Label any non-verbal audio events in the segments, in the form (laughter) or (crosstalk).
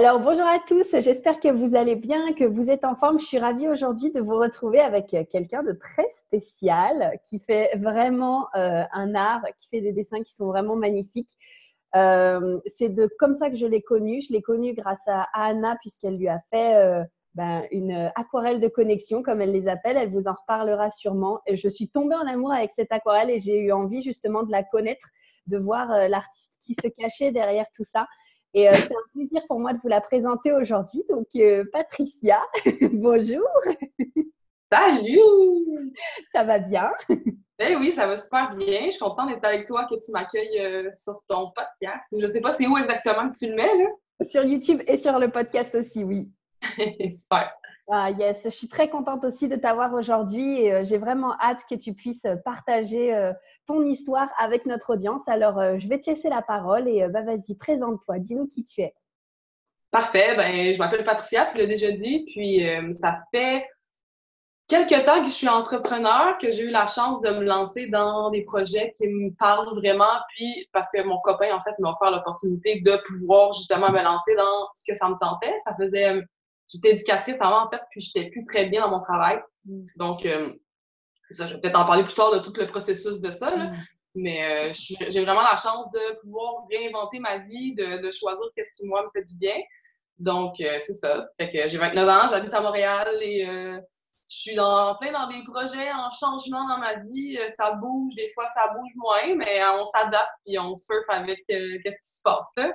Alors, bonjour à tous, j'espère que vous allez bien, que vous êtes en forme. Je suis ravie aujourd'hui de vous retrouver avec quelqu'un de très spécial qui fait vraiment euh, un art, qui fait des dessins qui sont vraiment magnifiques. Euh, c'est de comme ça que je l'ai connu. Je l'ai connu grâce à Anna puisqu'elle lui a fait euh, ben, une aquarelle de connexion, comme elle les appelle. Elle vous en reparlera sûrement. Je suis tombée en amour avec cette aquarelle et j'ai eu envie justement de la connaître, de voir l'artiste qui se cachait derrière tout ça. Et euh, c'est un plaisir pour moi de vous la présenter aujourd'hui. Donc, euh, Patricia, (laughs) bonjour. Salut! Ça va bien? Eh oui, ça va super bien. Je suis contente d'être avec toi, que tu m'accueilles euh, sur ton podcast. Je ne sais pas c'est où exactement que tu le mets, là. Sur YouTube et sur le podcast aussi, oui. (laughs) super. Ah yes, je suis très contente aussi de t'avoir aujourd'hui et j'ai vraiment hâte que tu puisses partager ton histoire avec notre audience. Alors, euh, je vais te laisser la parole et euh, bah, vas-y, présente-toi, dis-nous qui tu es. Parfait, ben, je m'appelle Patricia, tu l'as déjà dit, puis euh, ça fait quelques temps que je suis entrepreneur, que j'ai eu la chance de me lancer dans des projets qui me parlent vraiment, puis parce que mon copain, en fait, m'a offert l'opportunité de pouvoir justement me lancer dans ce que ça me tentait. Ça faisait... J'étais éducatrice avant, en fait, puis j'étais plus très bien dans mon travail. Mm. Donc, ça, je vais peut-être en parler plus tard de tout le processus de ça, mm. mais euh, j'ai vraiment la chance de pouvoir réinventer ma vie, de, choisir qu'est-ce qui, moi, me fait du bien. Donc, euh, c'est ça. Fait que j'ai 29 ans, j'habite à Montréal et euh, je suis dans, plein dans des projets en changement dans ma vie. Ça bouge, des fois, ça bouge moins, mais on s'adapte et on surfe avec qu'est-ce qui se passe là.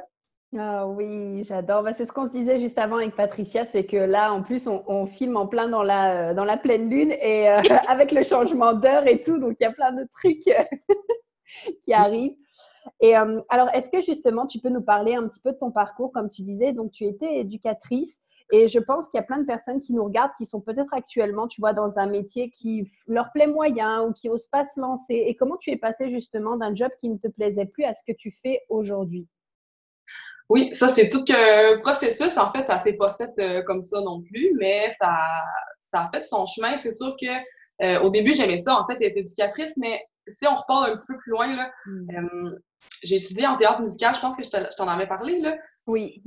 Ah oui, j'adore. Bah, c'est ce qu'on se disait juste avant avec Patricia, c'est que là, en plus, on, filme en plein dans la, euh, dans la pleine lune et euh, (laughs) avec le changement d'heure et tout, donc il y a plein de trucs (laughs) qui arrivent. Et euh, alors, est-ce que justement, tu peux nous parler un petit peu de ton parcours, comme tu disais, donc tu étais éducatrice et je pense qu'il y a plein de personnes qui nous regardent qui sont peut-être actuellement, tu vois, dans un métier qui leur plaît moyen ou qui n'osent pas se lancer. Et comment tu es passée justement d'un job qui ne te plaisait plus à ce que tu fais aujourd'hui? Oui, ça, c'est tout un processus. En fait, ça s'est pas fait euh, comme ça non plus, mais ça, ça a fait son chemin. C'est sûr que euh, au début, j'aimais ça, en fait, être éducatrice, mais si on repart un petit peu plus loin, là, mm. euh, j'ai étudié en théâtre musical, je pense que je t'en avais parlé. Là. Oui.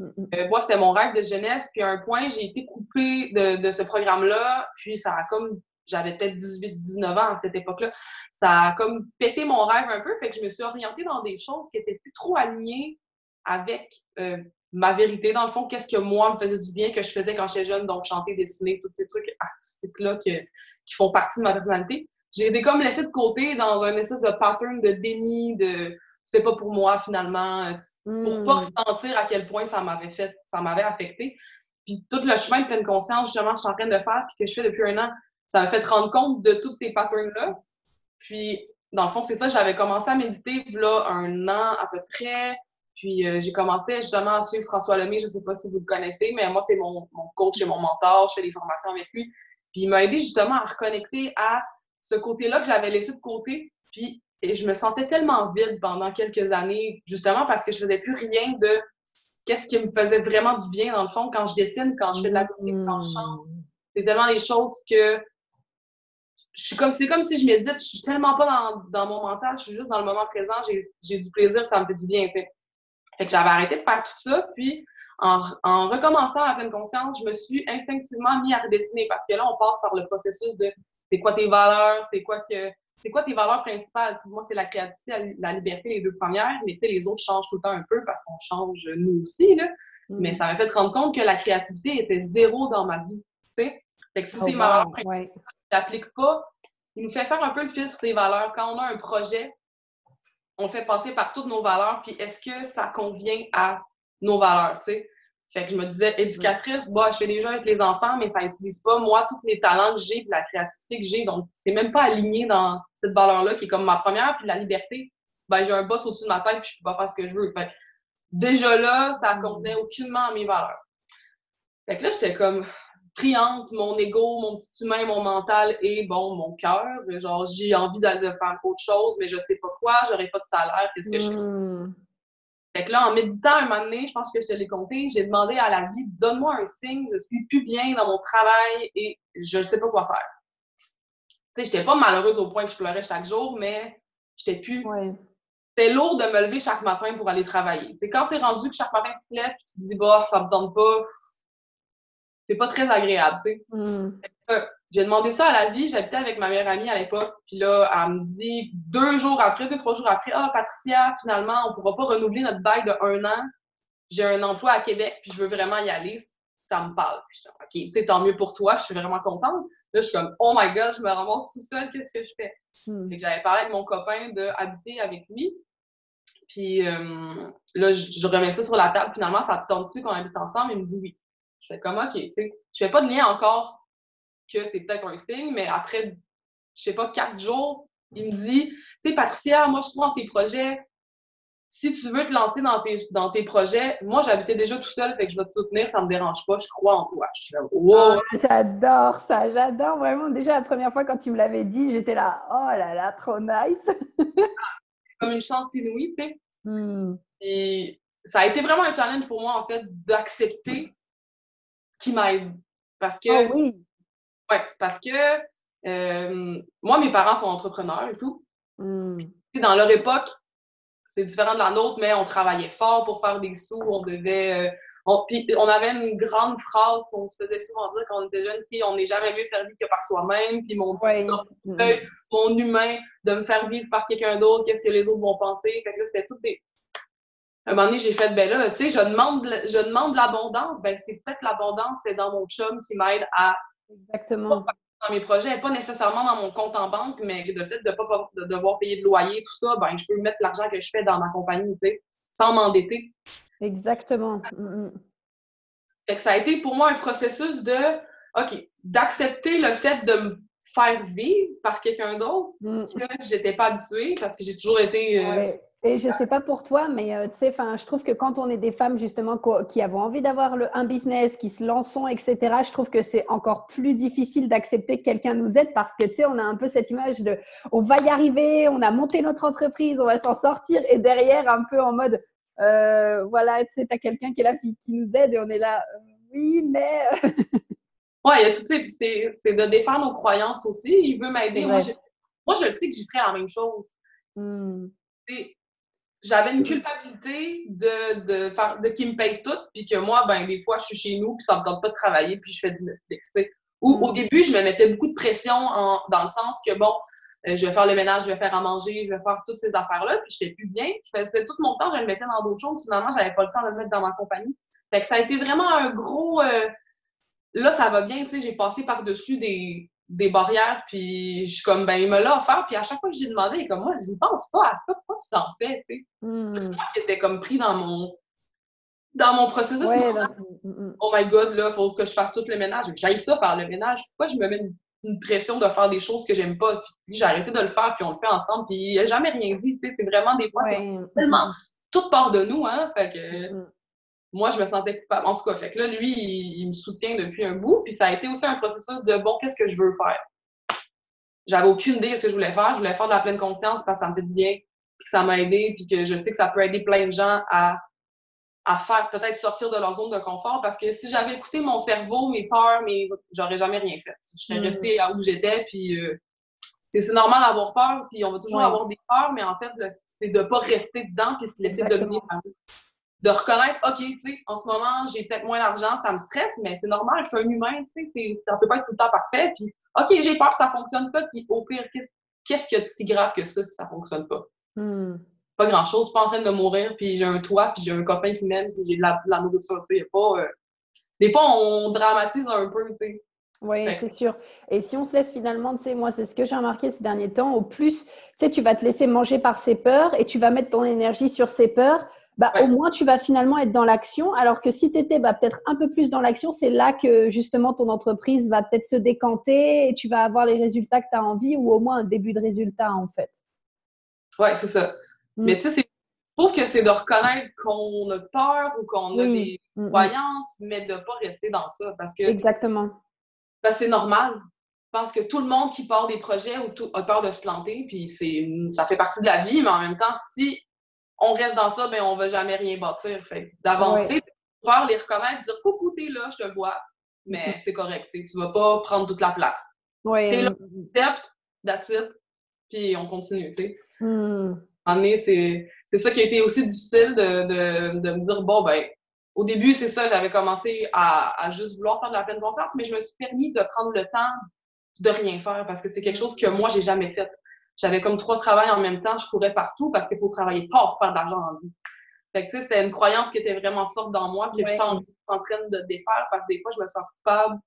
moi, c'était mon rêve de jeunesse, puis à un point, j'ai été coupée de, de ce programme-là, puis ça a comme j'avais peut-être 18-19 ans à cette époque-là. Ça a comme pété mon rêve un peu, fait que je me suis orientée dans des choses qui étaient plus trop alignées avec euh, ma vérité, dans le fond, qu'est-ce que moi me faisait du bien, que je faisais quand j'étais jeune, donc chanter, dessiner, tous ces trucs artistiques-là qui font partie de ma personnalité. Je les ai comme laissés de côté dans un espèce de pattern de déni, de c'était pas pour moi finalement, pour pas hmm. ressentir à quel point ça m'avait fait, ça m'avait affecté. Puis tout le chemin de pleine conscience, justement, je suis en train de faire, puis que je fais depuis un an, ça m'a fait rendre compte de tous ces patterns-là. Puis, dans le fond, c'est ça, j'avais commencé à méditer, là, un an à peu près. Puis euh, j'ai commencé justement à suivre François Lemay, je ne sais pas si vous le connaissez, mais moi, c'est mon, coach et mon mentor, je fais des formations avec lui. Puis il m'a aidé justement à reconnecter à ce côté-là que j'avais laissé de côté. Puis et je me sentais tellement vide pendant quelques années, justement parce que je faisais plus rien de qu'est-ce qui me faisait vraiment du bien, dans le fond, quand je dessine, quand je fais de la musique, quand je chante. C'est tellement des choses que je suis comme c'est comme si je médite, je suis tellement pas dans, dans, mon mental, je suis juste dans le moment présent, j'ai du plaisir, ça me fait du bien, tu sais. Fait que j'avais arrêté de faire tout ça, puis en, en, recommençant à pleine conscience, je me suis instinctivement mis à redessiner parce que là, on passe par le processus de c'est quoi tes valeurs, c'est quoi que c'est quoi tes valeurs principales? moi, c'est la créativité, la, liberté, les deux premières, mais les autres changent tout le temps un peu parce qu'on change nous aussi. Là. Mm. Mais ça m'a fait rendre compte que la créativité était zéro dans ma vie. Fait que si oh, c'est ma valeur principale, ouais. pas, il nous fait faire un peu le filtre des valeurs. Quand on a un projet, on fait passer par toutes nos valeurs, puis est-ce que ça convient à nos valeurs, tu sais? Fait que je me disais, éducatrice, bah, je fais des jeux avec les enfants, mais ça n'utilise pas, moi, tous les talents que j'ai, puis la créativité que j'ai. Donc, c'est même pas aligné dans cette valeur-là qui est comme ma première, puis la liberté. Ben, j'ai un boss au-dessus de ma tête, puis je peux pas faire ce que je veux. Fait déjà là, ça contenait aucunement mes valeurs. Fait que là, j'étais comme, priante, mon ego, mon petit humain, mon mental et bon, mon cœur. Genre, j'ai envie d'aller faire autre chose, mais je sais pas quoi, j'aurais pas de salaire, qu'est-ce que je fais? Hmm. Fait que là, en méditant un moment donné, je pense que je te l'ai compté, j'ai demandé à la vie, donne-moi un signe, je suis plus bien dans mon travail et je ne sais pas quoi faire. Tu sais, j'étais pas malheureuse au point que je pleurais chaque jour, mais j'étais plus c'était lourd de me lever chaque matin pour aller travailler. C'est quand c'est rendu que chaque matin tu te lèves et tu te dis, bah, ça me tente pas, c'est pas très agréable, tu sais. Hmm. J'ai demandé ça à la vie, j'habitais avec ma meilleure amie à l'époque, puis là, elle me dit deux jours après, deux, trois jours après, ah, Patricia, finalement, on pourra pas renouveler notre bail de un an. J'ai un emploi à Québec, puis je veux vraiment y aller. Ça me parle. Je OK, tu sais, tant mieux pour toi, je suis vraiment contente. Là, je suis comme, oh my god, je me ramasse tout seul, qu'est-ce que je fais? Hmm. j'avais parlé avec mon copain d'habiter avec lui. Puis euh, là, je, remets ça sur la table. Finalement, ça te tente-tu qu'on habite ensemble? Il me dit oui. Je fais comme, OK, tu sais, je fais pas de lien encore que c'est peut-être un signe, mais après, je sais pas, quatre jours, il me dit, tu sais, Patricia, moi, je crois en tes projets. Si tu veux te lancer dans tes, dans tes projets, moi, j'habitais déjà tout seul, fait que je vais te soutenir, ça me dérange pas, je crois en toi. Je suis wow! Ah, j'adore ça, j'adore vraiment. Déjà, la première fois, quand tu me l'avais dit, j'étais là, oh là là, trop nice! (laughs) Comme une chance inouïe, tu sais. Hmm. Et ça a été vraiment un challenge pour moi, en fait, d'accepter qu'il m'aide. Parce que. Ah oui. Ouais, parce que euh, moi, mes parents sont entrepreneurs et tout. Hmm. Dans leur époque, c'est différent de la nôtre, mais on travaillait fort pour faire des sous, on devait. Euh, on, puis on avait une grande phrase qu'on se faisait souvent dire quand on était jeunes, qui on n'est jamais mieux servi que par soi-même, puis mon, mon humain de me faire vivre par quelqu'un d'autre, qu'est-ce que les autres vont penser. Fait que là, c'était tout des, un moment donné, j'ai fait, ben là, tu sais, je demande, je demande l'abondance. Ben, c'est peut-être l'abondance, c'est dans mon chum qui m'aide à. Exactement. Dans mes projets, pas nécessairement dans mon compte en banque, mais le fait de ne pas de devoir payer de loyer, tout ça, ben, je peux mettre l'argent que je fais dans ma compagnie, tu sais, sans m'endetter. Exactement. Mm, mm. Fait que ça a été pour moi un processus de, OK, d'accepter le fait de me faire vivre par quelqu'un d'autre mm. que j'étais pas habituée parce que j'ai toujours été. Euh, et je sais pas pour toi, mais euh, tu sais, je trouve que quand on est des femmes justement qui avons envie d'avoir un business, qui se lançons, etc., je trouve que c'est encore plus difficile d'accepter que quelqu'un nous aide parce que tu sais, on a un peu cette image de on va y arriver, on a monté notre entreprise, on va s'en sortir, et derrière un peu en mode euh, voilà, tu sais, as quelqu'un qui est là qui, nous aide et on est là, euh, oui, mais. (laughs) ouais, il y a tout ça, puis c'est de défendre nos croyances aussi. Il veut m'aider. Moi, moi, je sais que j'ai ferais la même chose. Hmm j'avais une culpabilité de, de, faire, de qu'il me paye tout, puis que moi, ben, des fois, je suis chez nous, puis ça me tente pas de travailler, puis je fais du Netflix. Ou au mm. début, je me mettais beaucoup de pression en, dans le sens que, bon, euh, je vais faire le ménage, je vais faire à manger, je vais faire toutes ces affaires-là, puis j'étais plus bien. Je faisais tout mon temps, je le mettais dans d'autres choses. Finalement, j'avais pas le temps de le mettre dans ma compagnie. Fait que ça a été vraiment un gros. Euh, là, ça va bien, tu sais, j'ai passé par-dessus des, des barrières, puis je suis comme, ben, il me l'a offert, puis à chaque fois que j'ai demandé, il est comme, moi, je ne pense pas à ça, pourquoi tu t'en fais, tu sais? Mm. C'est moi qui étais comme pris dans mon, dans mon processus. Mm, mm. Oh my god, là, il faut que je fasse tout le ménage. J'aille ça par le ménage. Pourquoi je me mets une, pression de faire des choses que j'aime pas? Puis j'ai arrêté de le faire, puis on le fait ensemble, puis il n'a jamais rien dit, tu sais, c'est vraiment des fois, c'est tellement toute part de nous, hein, fait que moi, je me sentais coupable. En tout cas, fait que là, lui, il, me soutient depuis un bout. Puis ça a été aussi un processus de bon, qu'est-ce que je veux faire? J'avais aucune idée de ce que je voulais faire. Je voulais faire de la pleine conscience parce que ça me fait du bien, puis que ça m'a aidé, puis que je sais que ça peut aider plein de gens à, à faire peut-être sortir de leur zone de confort. Parce que si j'avais écouté mon cerveau, mes peurs, mes... j'aurais jamais rien fait. Je serais mm. restée à où j'étais, puis euh, c'est normal d'avoir peur, puis on va toujours avoir des peurs, mais en fait, c'est de pas rester dedans puis se laisser dominer par de reconnaître, OK, tu sais, en ce moment, j'ai peut-être moins d'argent, ça me stresse, mais c'est normal, je suis un humain, tu sais, ça peut pas être tout le temps parfait. Puis, OK, j'ai peur que ça fonctionne pas, puis au pire, qu'est-ce qu'il y a de si grave que ça si ça fonctionne pas? Hmm. Pas grand-chose, pas en train de mourir, puis j'ai un toit, puis j'ai un copain qui m'aime, puis j'ai de la, la nourriture, tu sais, pas... Euh, des fois, on dramatise un peu, tu sais. Oui, c'est sûr. Et si on se laisse finalement, tu sais, moi, c'est ce que j'ai remarqué ces derniers temps, au plus, tu sais, tu vas te laisser manger par ses peurs et tu vas mettre ton énergie sur ses peurs, bah, au moins tu vas finalement être dans l'action. Alors que si tu étais bah, peut-être un peu plus dans l'action, c'est là que justement ton entreprise va peut-être se décanter et tu vas avoir les résultats que tu as envie ou au moins un début de résultat en fait. Oui, c'est ça. Mm. Mais tu sais, je trouve que c'est de reconnaître qu'on a peur ou qu'on a des mm, mm. croyances, mais de ne pas rester dans ça. Parce que, Exactement. Que c'est normal. Je pense que tout le monde qui part des projets ou tout, a peur de se planter, puis ça fait partie de la vie, mais en même temps, si on reste dans ça, ben on va jamais rien bâtir. Fait d'avancer, pouvoir les reconnaître, dire coucou, t'es là, je te vois, mais mm-hmm. c'est correct, tu vas pas prendre toute la place. Oui. T'es là, accepte, that's it, puis on continue, tu sais. Mm. c'est ça qui a été aussi difficile de, de, me dire, bon, ben, au début, c'est ça, j'avais commencé à, à, juste vouloir faire de la pleine conscience, mais je me suis permis de prendre le temps de rien faire parce que c'est quelque chose que moi, j'ai jamais fait. J'avais comme trois travails en même temps, je courais partout parce qu'il faut travailler fort pour faire de l'argent en vie. Fait que, c'était une croyance qui était vraiment forte dans moi, que j'étais en, en, train de défaire parce que des fois, je me sens coupable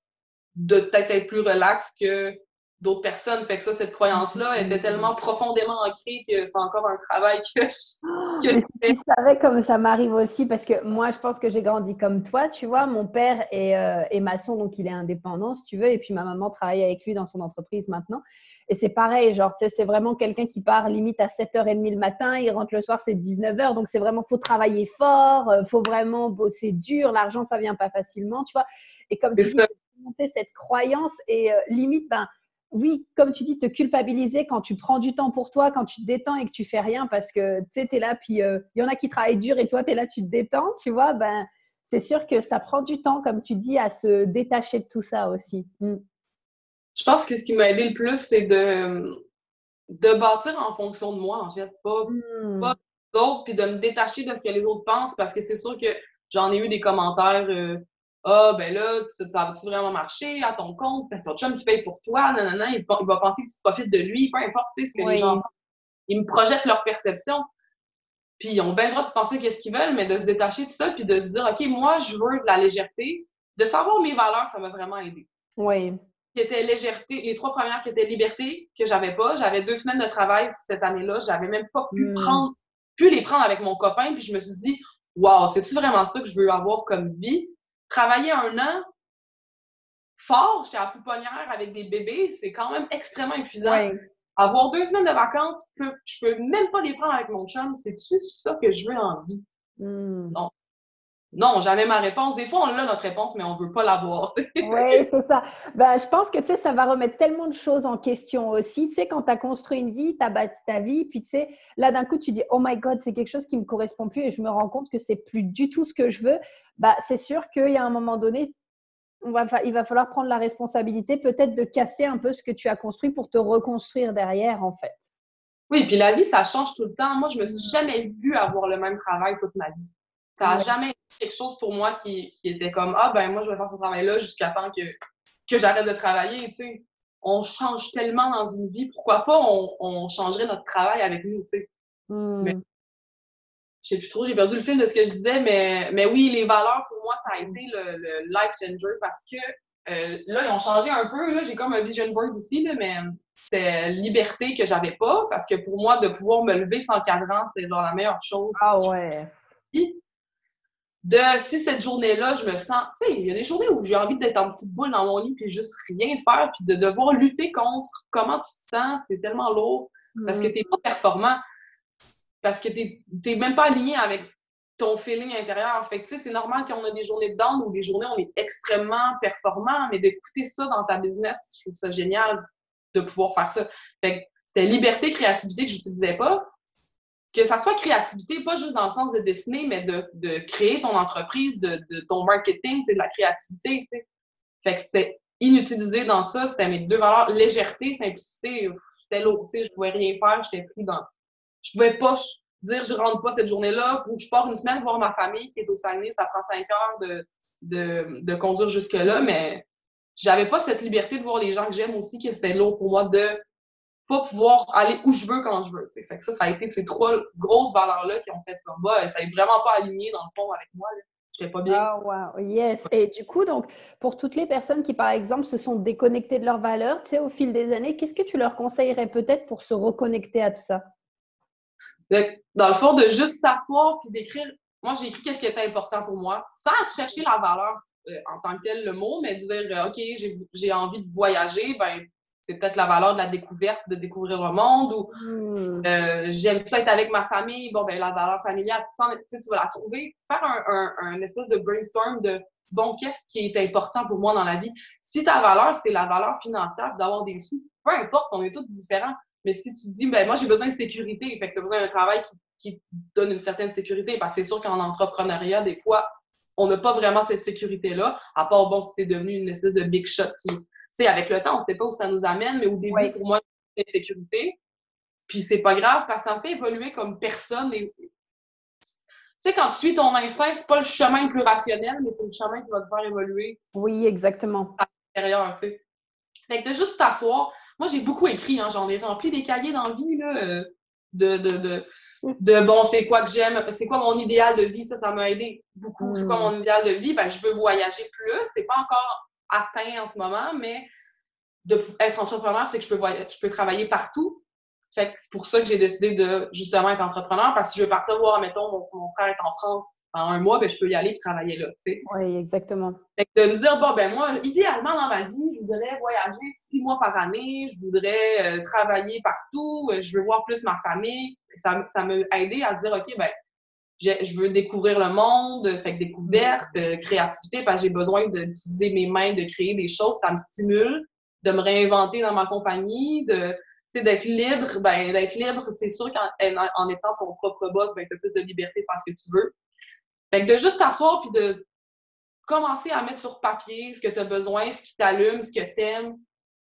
de peut-être être plus relax que d'autres personnes. Fait que ça, cette croyance-là, elle était tellement profondément ancrée que c'est encore un travail que je, que Tu savais comme ça m'arrive aussi parce que moi, je pense que j'ai grandi comme toi, tu vois. Mon père est, euh, est, maçon, donc il est indépendant, si tu veux. Et puis ma maman travaille avec lui dans son entreprise maintenant. Et c'est pareil, genre, tu sais, c'est vraiment quelqu'un qui part limite à 7h30 le matin, il rentre le soir, c'est 19h. Donc c'est vraiment, faut travailler fort, euh, faut vraiment bosser dur. L'argent, ça vient pas facilement, tu vois. Et comme tu dis, monter cette croyance et euh, limite, ben, oui, comme tu dis, te culpabiliser quand tu prends du temps pour toi, quand tu te détends et que tu fais rien parce que tu sais, tu es là, puis euh, il y en a qui travaillent dur et toi, tu es là, tu te détends, tu vois, ben, c'est sûr que ça prend du temps, comme tu dis, à se détacher de tout ça aussi. Mm. Je pense que ce qui m'a aidé le plus, c'est de, de bâtir en fonction de moi, en fait, pas, mm. pas d'autres, puis de me détacher de ce que les autres pensent parce que c'est sûr que j'en ai eu des commentaires. Euh, ah, ben là, ça, va-tu vraiment marcher à ton compte? Ben, ton chum qui paye pour toi, non, non, non, il, va penser que tu profites de lui, peu importe, ce que les gens. Ils me projettent leur perception. Puis ils ont bien le droit de penser qu'est-ce qu'ils veulent, mais de se détacher de ça, puis de se dire, OK, moi, je veux de la légèreté. De savoir mes valeurs, ça m'a vraiment aidé. Oui. Qui était légèreté, les trois premières qui étaient liberté, que j'avais pas. J'avais deux semaines de travail cette année-là. J'avais même pas pu hmm. prendre, pu les prendre avec mon copain. Puis je me suis dit, wow, c'est-tu vraiment ça que je veux avoir comme vie? travailler un an fort, j'étais à pouponnière avec des bébés, c'est quand même extrêmement épuisant. Avoir deux semaines de vacances, je peux, peux même pas les prendre avec mon chum. C'est-tu ça que je veux en vie? Hmm. Non. Non, jamais ma réponse. Des fois, on a notre réponse, mais on veut pas l'avoir. Oui, (laughs) c'est ça. Ben, je pense que ça va remettre tellement de choses en question aussi. Tu sais, quand tu as construit une vie, tu as bâti ta vie, puis tu sais, là d'un coup, tu dis Oh my God, c'est quelque chose qui me correspond plus et je me rends compte que c'est plus du tout ce que je veux. Bah, c'est sûr qu'il y a un moment donné, on va, il va falloir prendre la responsabilité peut-être de casser un peu ce que tu as construit pour te reconstruire derrière, en fait. Oui, puis la vie, ça change tout le temps. Moi, je me suis jamais vue avoir le même travail toute ma vie. Ça n'a jamais été quelque chose pour moi qui, était comme Ah, ben moi, je vais faire ce travail-là jusqu'à temps que, que j'arrête de travailler. Tu sais. On change tellement dans une vie. Pourquoi pas on, changerait notre travail avec nous? Tu sais. Je sais plus trop, j'ai perdu le fil de ce que je disais, mais, mais oui, les valeurs, pour moi, ça a été le, life changer parce que euh, là, ils ont changé un peu. J'ai comme un vision board ici, là, mais c'est liberté que j'avais pas parce que pour moi, de pouvoir me lever sans cadran, c'était genre la meilleure chose. Ah ouais de si cette journée-là, je me sens, tu sais, il y a des journées où j'ai envie d'être en petite boule dans mon lit puis juste rien faire puis de devoir lutter contre comment tu te sens, c'est tellement lourd parce que mm. tu n'es pas performant, parce que tu n'es même pas aligné avec ton feeling intérieur. Fait que, tu sais, c'est normal qu'on a des journées de down ou des journées où on est extrêmement performant, mais d'écouter ça dans ta business, je trouve ça génial de pouvoir faire ça. Fait que c'était liberté, créativité que je n'utilisais pas, que ça soit créativité, pas juste dans le sens de dessiner, mais de, de créer ton entreprise, de, de ton marketing, c'est de la créativité. Fait que c'était inutilisé dans ça, c'était mes deux valeurs, légèreté, simplicité, c'était l'autre, tu sais, je pouvais rien faire, j'étais pris dans... Je pouvais pas dire je rentre pas cette journée-là, ou je pars une semaine voir ma famille qui est au Saguenay, ça prend cinq heures de, de, de conduire jusque-là, mais j'avais pas cette liberté de voir les gens que j'aime aussi, que c'était lourd pour moi de pas pouvoir aller où je veux quand je veux. Fait que ça, ça a été ces trois grosses valeurs-là qui ont fait comme bah, ça n'est vraiment pas aligné dans le fond avec moi. Je n'étais pas bien. Ah, wow, yes. Et du coup, donc, pour toutes les personnes qui, par exemple, se sont déconnectées de leurs valeurs, tu sais, au fil des années, qu'est-ce que tu leur conseillerais peut-être pour se reconnecter à tout ça? Dans le fond, de juste t'asseoir puis d'écrire. Moi, j'ai écrit qu'est-ce qui était important pour moi, sans chercher la valeur euh, en tant que tel, le mot, mais dire, euh, OK, j'ai envie de voyager, ben c'est peut-être la valeur de la découverte, de découvrir le monde, ou hmm. euh, j'aime ça être avec ma famille, bon, ben la valeur familiale, tu, tu vas la trouver. Faire un, un, espèce de brainstorm de, bon, qu'est-ce qui est important pour moi dans la vie? Si ta valeur, c'est la valeur financière d'avoir des sous, peu importe, on est tous différents. Mais si tu dis, ben moi, j'ai besoin de sécurité, fait que tu as besoin d'un travail qui, qui donne une certaine sécurité, parce que c'est sûr qu'en entrepreneuriat, des fois, on n'a pas vraiment cette sécurité-là, à part, bon, si tu es devenu une espèce de big shot qui sais, avec le temps, on ne sait pas où ça nous amène, mais au début, pour moi, c'est sécurité. Puis c'est pas grave parce que ça me fait évoluer comme personne. Et... Tu sais, quand tu suis ton instinct, c'est pas le chemin le plus rationnel, mais c'est le chemin qui va te faire évoluer. Oui, exactement. À l'intérieur, tu sais. Fait que de juste t'asseoir. Moi, j'ai beaucoup écrit, hein, j'en ai rempli des cahiers dans la vie, là. Euh, de, de, de, de bon, c'est quoi que j'aime, c'est quoi mon idéal de vie, ça, ça m'a aidé beaucoup. C'est quoi hmm. mon idéal de vie? Ben, je veux voyager plus. C'est pas encore atteint en ce moment, mais de être entrepreneur, c'est que je peux, voyager, je peux travailler partout. c'est pour ça que j'ai décidé de justement être entrepreneur, parce que je veux partir voir, mettons, mon, frère est en France pendant un mois, ben, je peux y aller et travailler là. Oui, exactement. Fait que de me dire, bon, ben moi, idéalement dans ma vie, je voudrais voyager six mois par année, je voudrais euh, travailler partout, euh, je veux voir plus ma famille. Ça, ça m'a aidé à dire, OK, ben, je veux découvrir le monde, fait que découverte, euh, créativité, parce que j'ai besoin d'utiliser mes mains, de créer des choses, ça me stimule, de me réinventer dans ma compagnie, de d'être libre, ben d'être libre, c'est sûr qu'en en étant ton propre boss, ben tu as plus de liberté parce que tu veux. Fait que de juste t'asseoir puis de commencer à mettre sur papier ce que tu as besoin, ce qui t'allume, ce que tu aimes,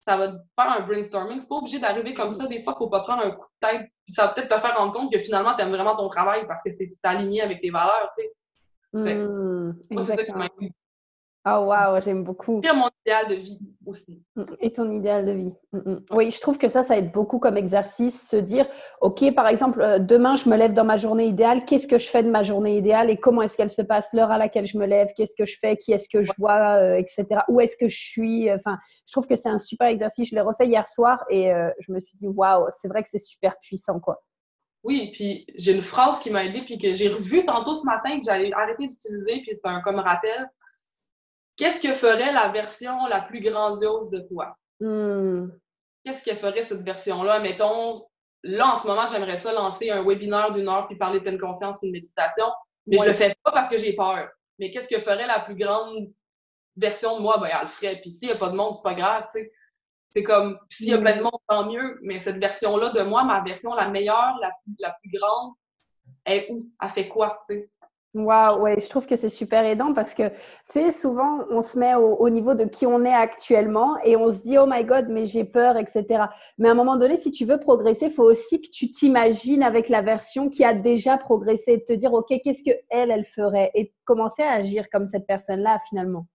ça va te faire un brainstorming. C'est pas obligé d'arriver comme ça. Des fois, il faut pas prendre un coup de tête. Puis ça va peut-être te faire rendre compte que finalement, tu aimes vraiment ton travail parce que c'est aligné avec tes valeurs, tu sais. Mmh, moi, c'est ça qui m'a Oh wow, j'aime beaucoup. C'est mon idéal de vie aussi. Mm, et ton idéal de vie. Mm, mm. Oui, je trouve que ça, ça aide beaucoup comme exercice, se dire, OK, par exemple, euh, demain, je me lève dans ma journée idéale, qu'est-ce que je fais de ma journée idéale et comment est-ce qu'elle se passe, l'heure à laquelle je me lève, qu'est-ce que je fais, qui est-ce que je vois, euh, etc. Où est-ce que je suis. Enfin, je trouve que c'est un super exercice. Je l'ai refait hier soir et euh, je me suis dit, waouh, c'est vrai que c'est super puissant, quoi. Oui, puis j'ai une phrase qui m'a aidée, puis que j'ai revue tantôt ce matin, que j'avais arrêté d'utiliser, puis c'est un comme rappel Qu'est-ce que ferait la version la plus grandiose de toi? Hmm. Qu'est-ce que ferait cette version-là? Mettons, là, en ce moment, j'aimerais ça lancer un webinaire d'une heure puis parler de pleine conscience une méditation, mais je le fais pas parce que j'ai peur. Mais qu'est-ce que ferait la plus grande version de moi? Ben, elle le ferait. Puis s'il n'y a pas de monde, c'est pas grave, tu sais. C'est comme, s'il y a hmm. plein de monde, tant mieux. Mais cette version-là de moi, ma version la meilleure, la, la plus grande, est où? Elle fait quoi, tu sais? Waouh, ouais, je trouve que c'est super aidant parce que, tu sais, souvent, on se met au, niveau de qui on est actuellement et on se dit, oh my God, mais j'ai peur, etc. Mais à un moment donné, si tu veux progresser, il faut aussi que tu t'imagines avec la version qui a déjà progressé et te dire, OK, qu'est-ce que elle, elle ferait? Et commencer à agir comme cette personne-là, finalement.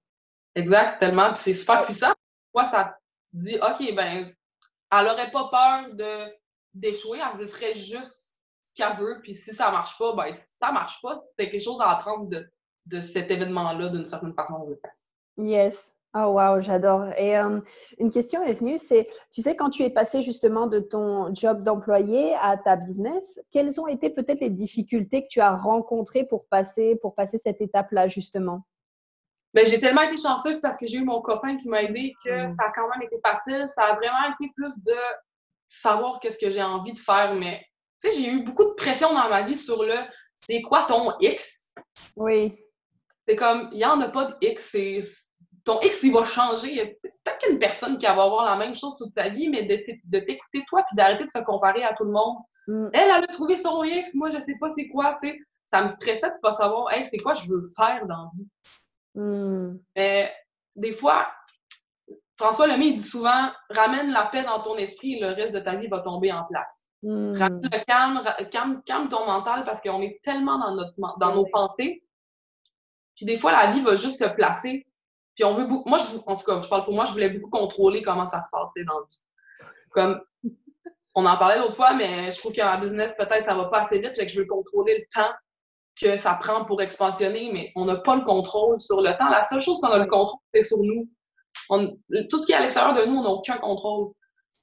Exactement. Puis c'est super puissant. Moi, ça dit, OK, ben, elle n'aurait pas peur d'échouer, elle le ferait juste qu'elle veut, puis si ça marche pas, ben ça marche pas. C'est quelque chose à apprendre de, de cet événement-là d'une certaine façon. Yes. Oh wow, j'adore. Et euh, une question est venue, c'est, tu sais, quand tu es passé justement de ton job d'employé à ta business, quelles ont été peut-être les difficultés que tu as rencontrées pour passer, pour passer cette étape-là justement? Ben, j'ai tellement été chanceuse parce que j'ai eu mon copain qui m'a aidé que mm. ça a quand même été facile. Ça a vraiment été plus de savoir qu'est-ce que j'ai envie de faire, mais sais, j'ai eu beaucoup de pression dans ma vie sur le c'est quoi ton X? Oui. C'est comme, il n'y en a pas de X. Ton X, il va changer. Peut-être qu'une personne qui va avoir la même chose toute sa vie, mais de t'écouter toi puis d'arrêter de se comparer à tout le monde. Mm. Elle, elle a trouvé son X, moi, je sais pas c'est quoi, tu sais. Ça me stressait de pas savoir, hey, c'est quoi je veux faire dans la vie. Mm. Mais des fois, François Lemay dit souvent, ramène la paix dans ton esprit et le reste de ta vie va tomber en place. Hmm. le calme, calme, calme ton mental parce qu'on est tellement dans, notre, dans nos pensées. Puis des fois, la vie va juste se placer. Puis on veut beaucoup. Moi, je, en tout cas, je parle pour moi, je voulais beaucoup contrôler comment ça se passait dans le Comme on en parlait l'autre fois, mais je trouve que ma business, peut-être, ça va pas assez vite, fait que je veux contrôler le temps que ça prend pour expansionner, mais on n'a pas le contrôle sur le temps. La seule chose qu'on a le contrôle, c'est sur nous. tout ce qui est à l'extérieur de nous, on n'a aucun contrôle.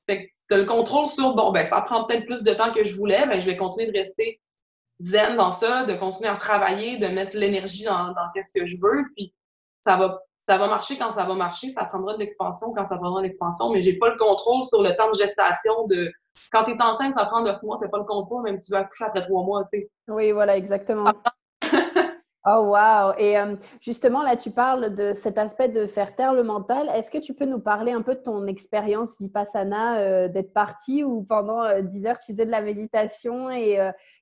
Fait que tu as le contrôle sur, bon, ben, ça prend peut-être plus de temps que je voulais, ben, je vais continuer de rester zen dans ça, de continuer à travailler, de mettre l'énergie dans, dans qu'est-ce que je veux, puis ça va, ça va marcher quand ça va marcher, ça prendra de l'expansion quand ça prendra de l'expansion, mais j'ai pas le contrôle sur le temps de gestation de, quand tu es enceinte, ça prend neuf mois, tu pas le contrôle, même si tu vas accoucher après trois mois, tu sais. Oui, voilà, exactement. Oh wow! Et euh, justement, là, tu parles de cet aspect de faire taire le mental. Est-ce que tu peux nous parler un peu de ton expérience Vipassana, euh, d'être partie ou pendant euh, dix 10 heures tu faisais de la méditation et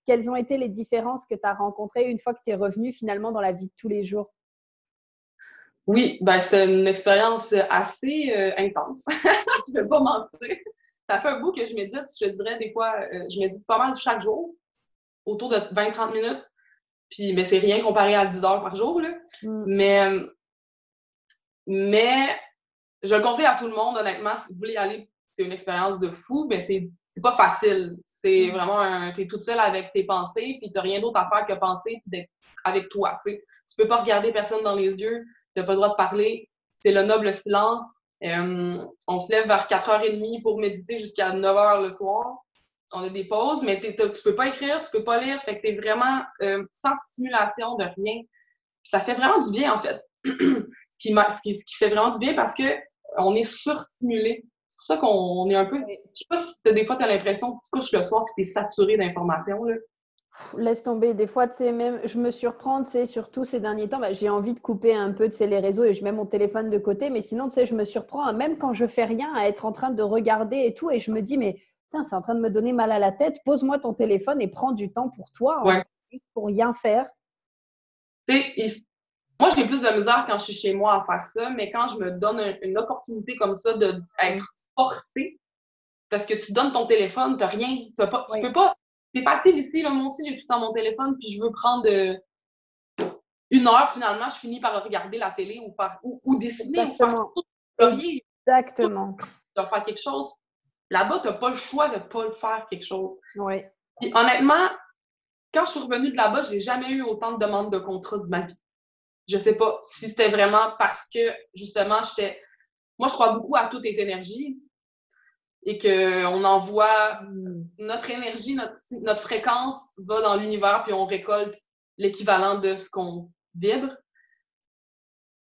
quelles ont été les différences que tu as rencontrées une fois que tu es revenu finalement dans la vie de tous les jours? Oui, ben, c'est une expérience assez intense. (laughs) je ne vais pas mentir. ça fait un bout que je médite, je dirais des fois, euh, je médite pas mal chaque jour, autour de 20-30 minutes. Puis, mais c'est rien comparé à 10 heures par jour, là. Mm. Mais, mais je le conseille à tout le monde, honnêtement, si vous voulez y aller, c'est une expérience de fou, mais c'est c'est pas facile. C'est mm. vraiment un. T'es toute seule avec tes pensées, puis t'as rien d'autre à faire que penser, puis d'être avec toi. Tu Tu peux pas regarder personne dans les yeux, t'as pas le droit de parler. C'est le noble silence. Euh, on se lève vers 4h30 pour méditer jusqu'à 9h le soir. On a des pauses, mais tu peux pas écrire, tu peux pas lire. Fait que t'es vraiment euh, sans stimulation de rien. ça fait vraiment du bien, en fait. (clears throat) ce, qui, ce, qui, ce qui fait vraiment du bien parce que on est surstimulé c'est pour ça qu'on est un peu. Je sais pas si des fois, tu as l'impression que tu couches le soir que tu es saturé d'informations. Laisse tomber. Des fois, tu sais, même, je me surprends, tu sais, surtout ces derniers temps, bah, j'ai envie de couper un peu, tu sais, les réseaux et je mets mon téléphone de côté. Mais sinon, tu sais, je me surprends, même quand je fais rien, à être en train de regarder et tout. Et je me dis, mais c'est en train de me donner mal à la tête. Pose-moi ton téléphone et prends du temps pour toi, juste pour rien faire. Tu sais, moi, j'ai plus de misère quand je suis chez moi à faire ça, mais quand je me donne une opportunité comme ça d'être forcée, parce que tu donnes ton téléphone, tu rien, tu pas, tu peux pas. C'est facile ici, là, moi aussi, j'ai tout dans mon téléphone, puis je veux prendre euh, une heure, finalement, je finis par regarder la télé ou, faire, ou, dessiner Exactement. ou faire. Exactement. Tu vas faire quelque chose. Là-bas, tu n'as pas le choix de ne pas faire quelque chose. Oui. honnêtement, quand je suis revenue de là-bas, j'ai jamais eu autant de demandes de contrat de ma vie je sais pas si c'était vraiment parce que, justement, j'étais. Moi, je crois beaucoup à toute énergie et qu'on envoie notre énergie, notre, fréquence va dans l'univers, puis on récolte l'équivalent de ce qu'on vibre.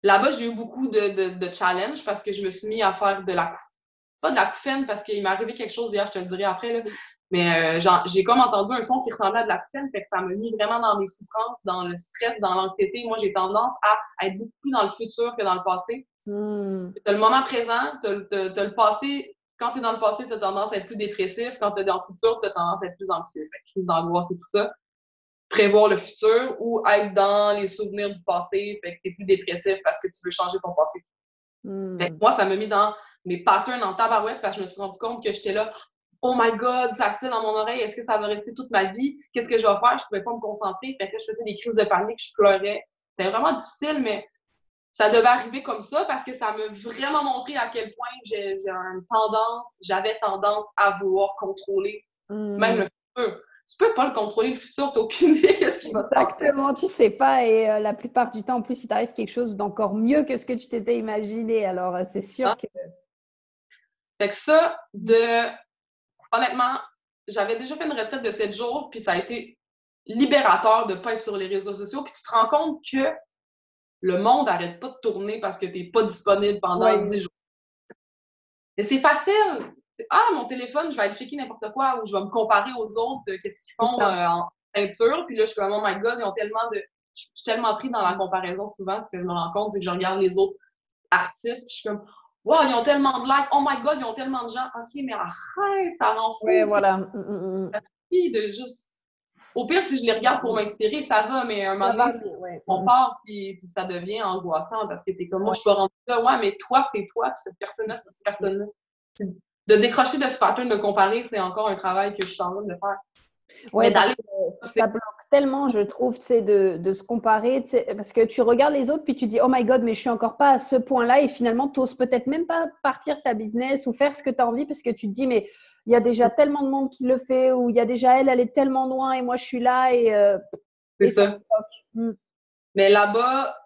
Là-bas, j'ai eu beaucoup de, de, challenges parce que je me suis mis à faire de la pas de la couffaine parce qu'il m'est arrivé quelque chose hier, je te le dirai après, là. mais euh, j'ai comme entendu un son qui ressemblait à de la couffaine, fait que ça m'a mis vraiment dans mes souffrances, dans le stress, dans l'anxiété. Moi, j'ai tendance à être beaucoup plus dans le futur que dans le passé. Hmm. Tu as le moment présent, tu as, le passé. Quand tu es dans le passé, tu as tendance à être plus dépressif. Quand tu es dans le futur, tu as tendance à être plus anxieux. Fait crise d'angoisse et tout ça. Prévoir le futur ou être dans les souvenirs du passé, fait que tu es plus dépressif parce que tu veux changer ton passé. Hmm. moi, ça m'a mis dans mes patterns en tabarouette parce que je me suis rendu compte que j'étais là, oh my god, ça sonne dans mon oreille, est-ce que ça va rester toute ma vie? Qu'est-ce que je vais faire? Je pouvais pas me concentrer. Fait que je faisais des crises de panique, je pleurais. C'était vraiment difficile, mais ça devait arriver comme ça parce que ça m'a vraiment montré à quel point j'ai une tendance, j'avais tendance à vouloir contrôler hmm. même le futur. Tu peux pas le contrôler le futur, tu aucune idée de ce qui va se passer. Exactement, tu sais pas. Et euh, la plupart du temps, en plus, il t'arrive quelque chose d'encore mieux que ce que tu t'étais imaginé. Alors, euh, c'est sûr ah. que fait que ça, de. Honnêtement, j'avais déjà fait une retraite de 7 jours, puis ça a été libérateur de ne pas être sur les réseaux sociaux. Puis tu te rends compte que le monde n'arrête pas de tourner parce que tu n'es pas disponible pendant 10 jours. Et c'est facile. Ah, mon téléphone, je vais aller checker n'importe quoi ou je vais me comparer aux autres de qu'est-ce qu'ils font euh, en peinture. Puis là, je suis comme, oh my god, ils ont tellement de. Je suis tellement pris dans la comparaison souvent. Ce que je me rends compte, c'est que je regarde les autres artistes. Puis je suis comme, Wow, ils ont tellement de likes. Oh my God, ils ont tellement de gens. OK, mais arrête, ça rend fou. Oui, voilà. Mm, mm, mm. de juste. Au pire, si je les regarde pour m'inspirer, ça va, mais un moment donné, on part, puis, ça devient angoissant parce que t'es comme, moi, je suis pas rendue là. Ouais, mais toi, c'est toi, puis cette personne-là, c'est cette personne-là. De décrocher de ce pattern de comparer, c'est encore un travail que je suis en train de faire. Oui, d'aller. Ça bloque tellement, je trouve, de, de se comparer, parce que tu regardes les autres, puis tu dis, oh my god, mais je suis encore pas à ce point-là, et finalement, tu n'oses peut-être même pas partir ta business ou faire ce que tu as envie, parce que tu te dis, mais il y a déjà tellement de monde qui le fait, ou il y a déjà elle, elle est tellement loin, et moi, je suis là, et. Euh, c'est ça. Mm. Mais là-bas,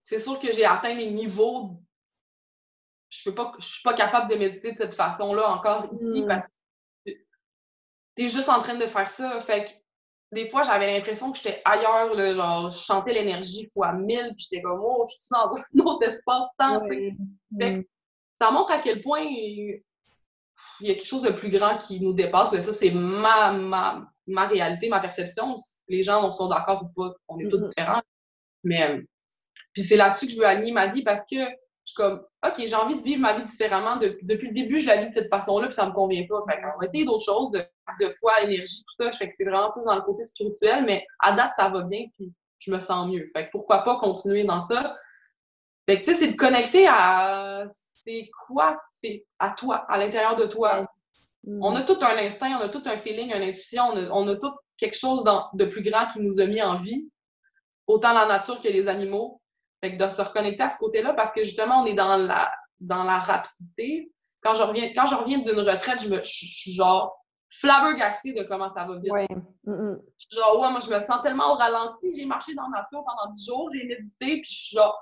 c'est sûr que j'ai atteint les niveaux. Je ne suis pas capable de méditer de cette façon-là encore ici, mm. parce que t'es juste en train de faire ça. Fait que des fois, j'avais l'impression que j'étais ailleurs, là, genre, je chantais l'énergie fois mille, puis j'étais comme, oh, je suis dans un (laughs) autre espace-temps, mm. Ça montre à quel point il y a quelque chose de plus grand qui nous dépasse. Ça, c'est ma, ma, ma, réalité, ma perception. Les gens sont d'accord ou pas, on est tous mm-hmm. différents. Mais, puis c'est là-dessus que je veux aligner ma vie parce que je suis comme, OK, j'ai envie de vivre ma vie différemment. depuis le début, je la vis de cette façon-là, puis ça me convient pas. Fait on va essayer d'autres choses, de, foi, énergie, tout ça. Je fais que c'est vraiment plus dans le côté spirituel, mais à date, ça va bien, puis je me sens mieux. Fait que pourquoi pas continuer dans ça? Fait que, tu sais, c'est de connecter à. c'est quoi? C'est à toi, à l'intérieur de toi. On a tout un instinct, on a tout un feeling, une intuition, on a, tout quelque chose de plus grand qui nous a mis en vie, autant la nature que les animaux. Fait que de se reconnecter à ce côté-là, parce que justement, on est dans la, dans la rapidité. Quand je reviens, quand je reviens d'une retraite, je, me, je suis genre flabbergastée de comment ça va vite. Ouais. genre, ouais, moi, je me sens tellement au ralenti. J'ai marché dans la nature pendant 10 jours, j'ai médité, puis je suis genre,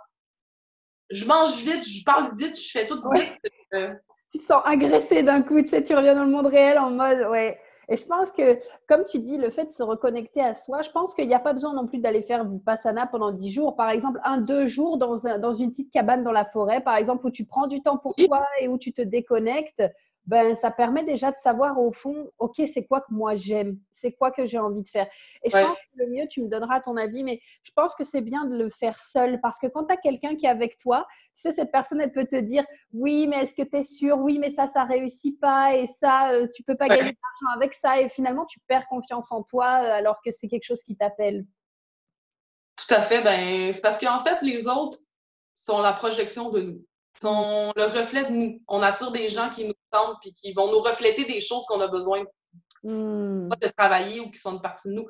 je mange vite, je parle vite, je fais tout vite. Euh, tu te sens agressé d'un coup, tu sais, tu reviens dans le monde réel en mode, ouais. Et je pense que, comme tu dis, le fait de se reconnecter à soi, je pense qu'il n'y a pas besoin non plus d'aller faire Vipassana pendant 10 jours. Par exemple, un, deux jours dans, dans une petite cabane dans la forêt, par exemple, où tu prends du temps pour toi et où tu te déconnectes ben, ça permet déjà de savoir au fond, OK, c'est quoi que moi j'aime, c'est quoi que j'ai envie de faire? Et je pense que le mieux, tu me donneras ton avis, mais je pense que c'est bien de le faire seul parce que quand tu as quelqu'un qui est avec toi, tu sais, cette personne, elle peut te dire, oui, mais est-ce que tu es sûr? Oui, mais ça, ça réussit pas et ça, euh, tu peux pas gagner d'argent avec ça. Et finalement, tu perds confiance en toi euh, alors que c'est quelque chose qui t'appelle. Tout à fait. Ben, c'est parce qu'en fait, les autres sont la projection de nous sont le reflet de nous. On attire des gens qui nous sentent puis qui vont nous refléter des choses qu'on a besoin hmm. de travailler ou qui sont une partie de nous.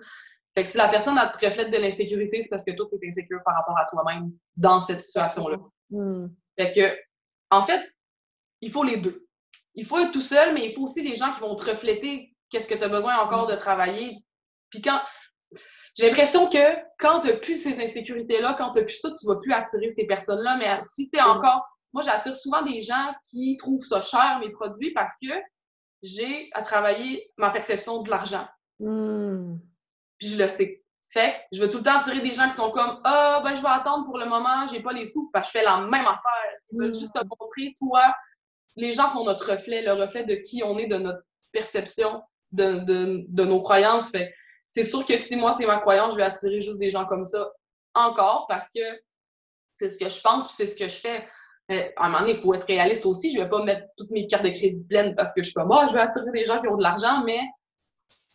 Fait que si la personne a te reflète de l'insécurité, c'est parce que toi, tu es insécure par rapport à toi-même dans cette situation-là. Hmm. Fait que, en fait, il faut les deux. Il faut être tout seul, mais il faut aussi des gens qui vont te refléter qu'est-ce que tu as besoin encore de travailler. Puis quand. J'ai l'impression que quand tu n'as plus ces insécurités-là, quand tu n'as plus ça, tu ne vas plus attirer ces personnes-là. Mais si tu es encore moi, j'attire souvent des gens qui trouvent ça cher, mes produits, parce que j'ai à travailler ma perception de l'argent. Hmm. Puis je le sais. Fait que je veux tout le temps attirer des gens qui sont comme Ah, ben je vais attendre pour le moment, j'ai pas les sous, parce que je fais la même affaire. Ils veulent hmm. juste te montrer, toi, les gens sont notre reflet, le reflet de qui on est, de notre perception, de, de, de nos croyances. Fait c'est sûr que si moi, c'est ma croyance, je vais attirer juste des gens comme ça encore parce que c'est ce que je pense puis c'est ce que je fais à un moment donné, il faut être réaliste aussi. Je ne vais pas mettre toutes mes cartes de crédit pleines parce que je suis comme, moi, je vais attirer des gens qui ont de l'argent, mais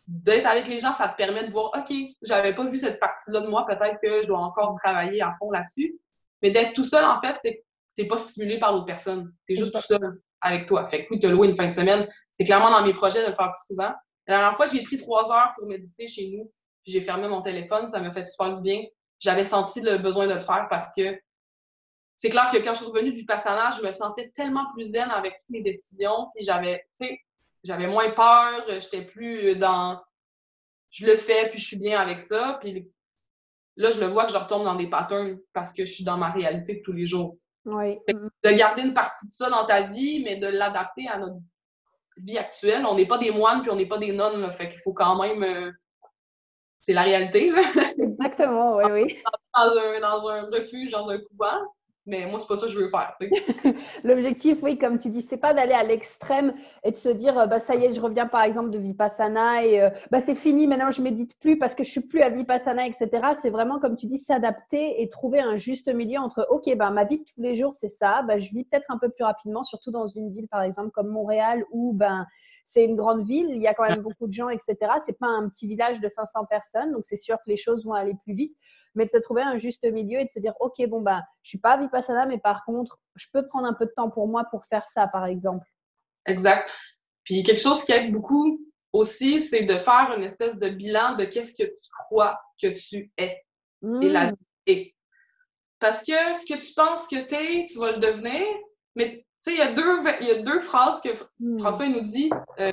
d'être avec les gens, ça te permet de voir, OK, j'avais pas vu cette partie-là de moi, peut-être que je dois encore travailler à fond là-dessus. Mais d'être tout seul, en fait, c'est que tu n'es pas stimulé par l'autre personne. Tu es juste tout seul avec toi. Fait que oui, tu as loué une fin de semaine. C'est clairement dans mes projets de le faire plus souvent. La dernière fois, j'ai pris trois heures pour méditer chez nous. J'ai fermé mon téléphone. Ça m'a fait super du bien. J'avais senti le besoin de le faire parce que c'est clair que quand je suis revenue du passage, je me sentais tellement plus zen avec toutes mes décisions. Puis j'avais, tu sais, j'avais moins peur, j'étais plus dans je le fais, puis je suis bien avec ça. Puis là, je le vois que je retombe dans des patterns parce que je suis dans ma réalité de tous les jours. Oui. De garder une partie de ça dans ta vie, mais de l'adapter à notre vie actuelle. On n'est pas des moines, puis on n'est pas des nonnes. fait qu'il faut quand même. Euh, c'est la réalité. Exactement, oui, oui. (laughs) Dans un, dans un refuge, dans un couvent. Mais moi, c'est pas ça que je veux faire. (laughs) L'objectif, oui, comme tu dis, c'est pas d'aller à l'extrême et de se dire, euh, bah, ça y est, je reviens par exemple de Vipassana et euh, bah, c'est fini, maintenant je médite plus parce que je suis plus à Vipassana, etc. C'est vraiment, comme tu dis, s'adapter et trouver un juste milieu entre, OK, bah, ma vie de tous les jours, c'est ça, bah, je vis peut-être un peu plus rapidement, surtout dans une ville, par exemple, comme Montréal, où ben, c'est une grande ville, il y a quand même beaucoup de gens, etc. C'est pas un petit village de 500 personnes, donc c'est sûr que les choses vont aller plus vite mais de se trouver un juste milieu et de se dire, OK, bon, bah, je suis pas vipassana, mais par contre, je peux prendre un peu de temps pour moi pour faire ça, par exemple. Exact. Puis quelque chose qui aide beaucoup aussi, c'est de faire une espèce de bilan de qu'est-ce que tu crois que tu es et la mmh. vie est. Parce que ce que tu penses que tu es, tu vas le devenir. Mais sais, il y, a deux, il y a deux phrases que mmh. François il nous dit. Euh,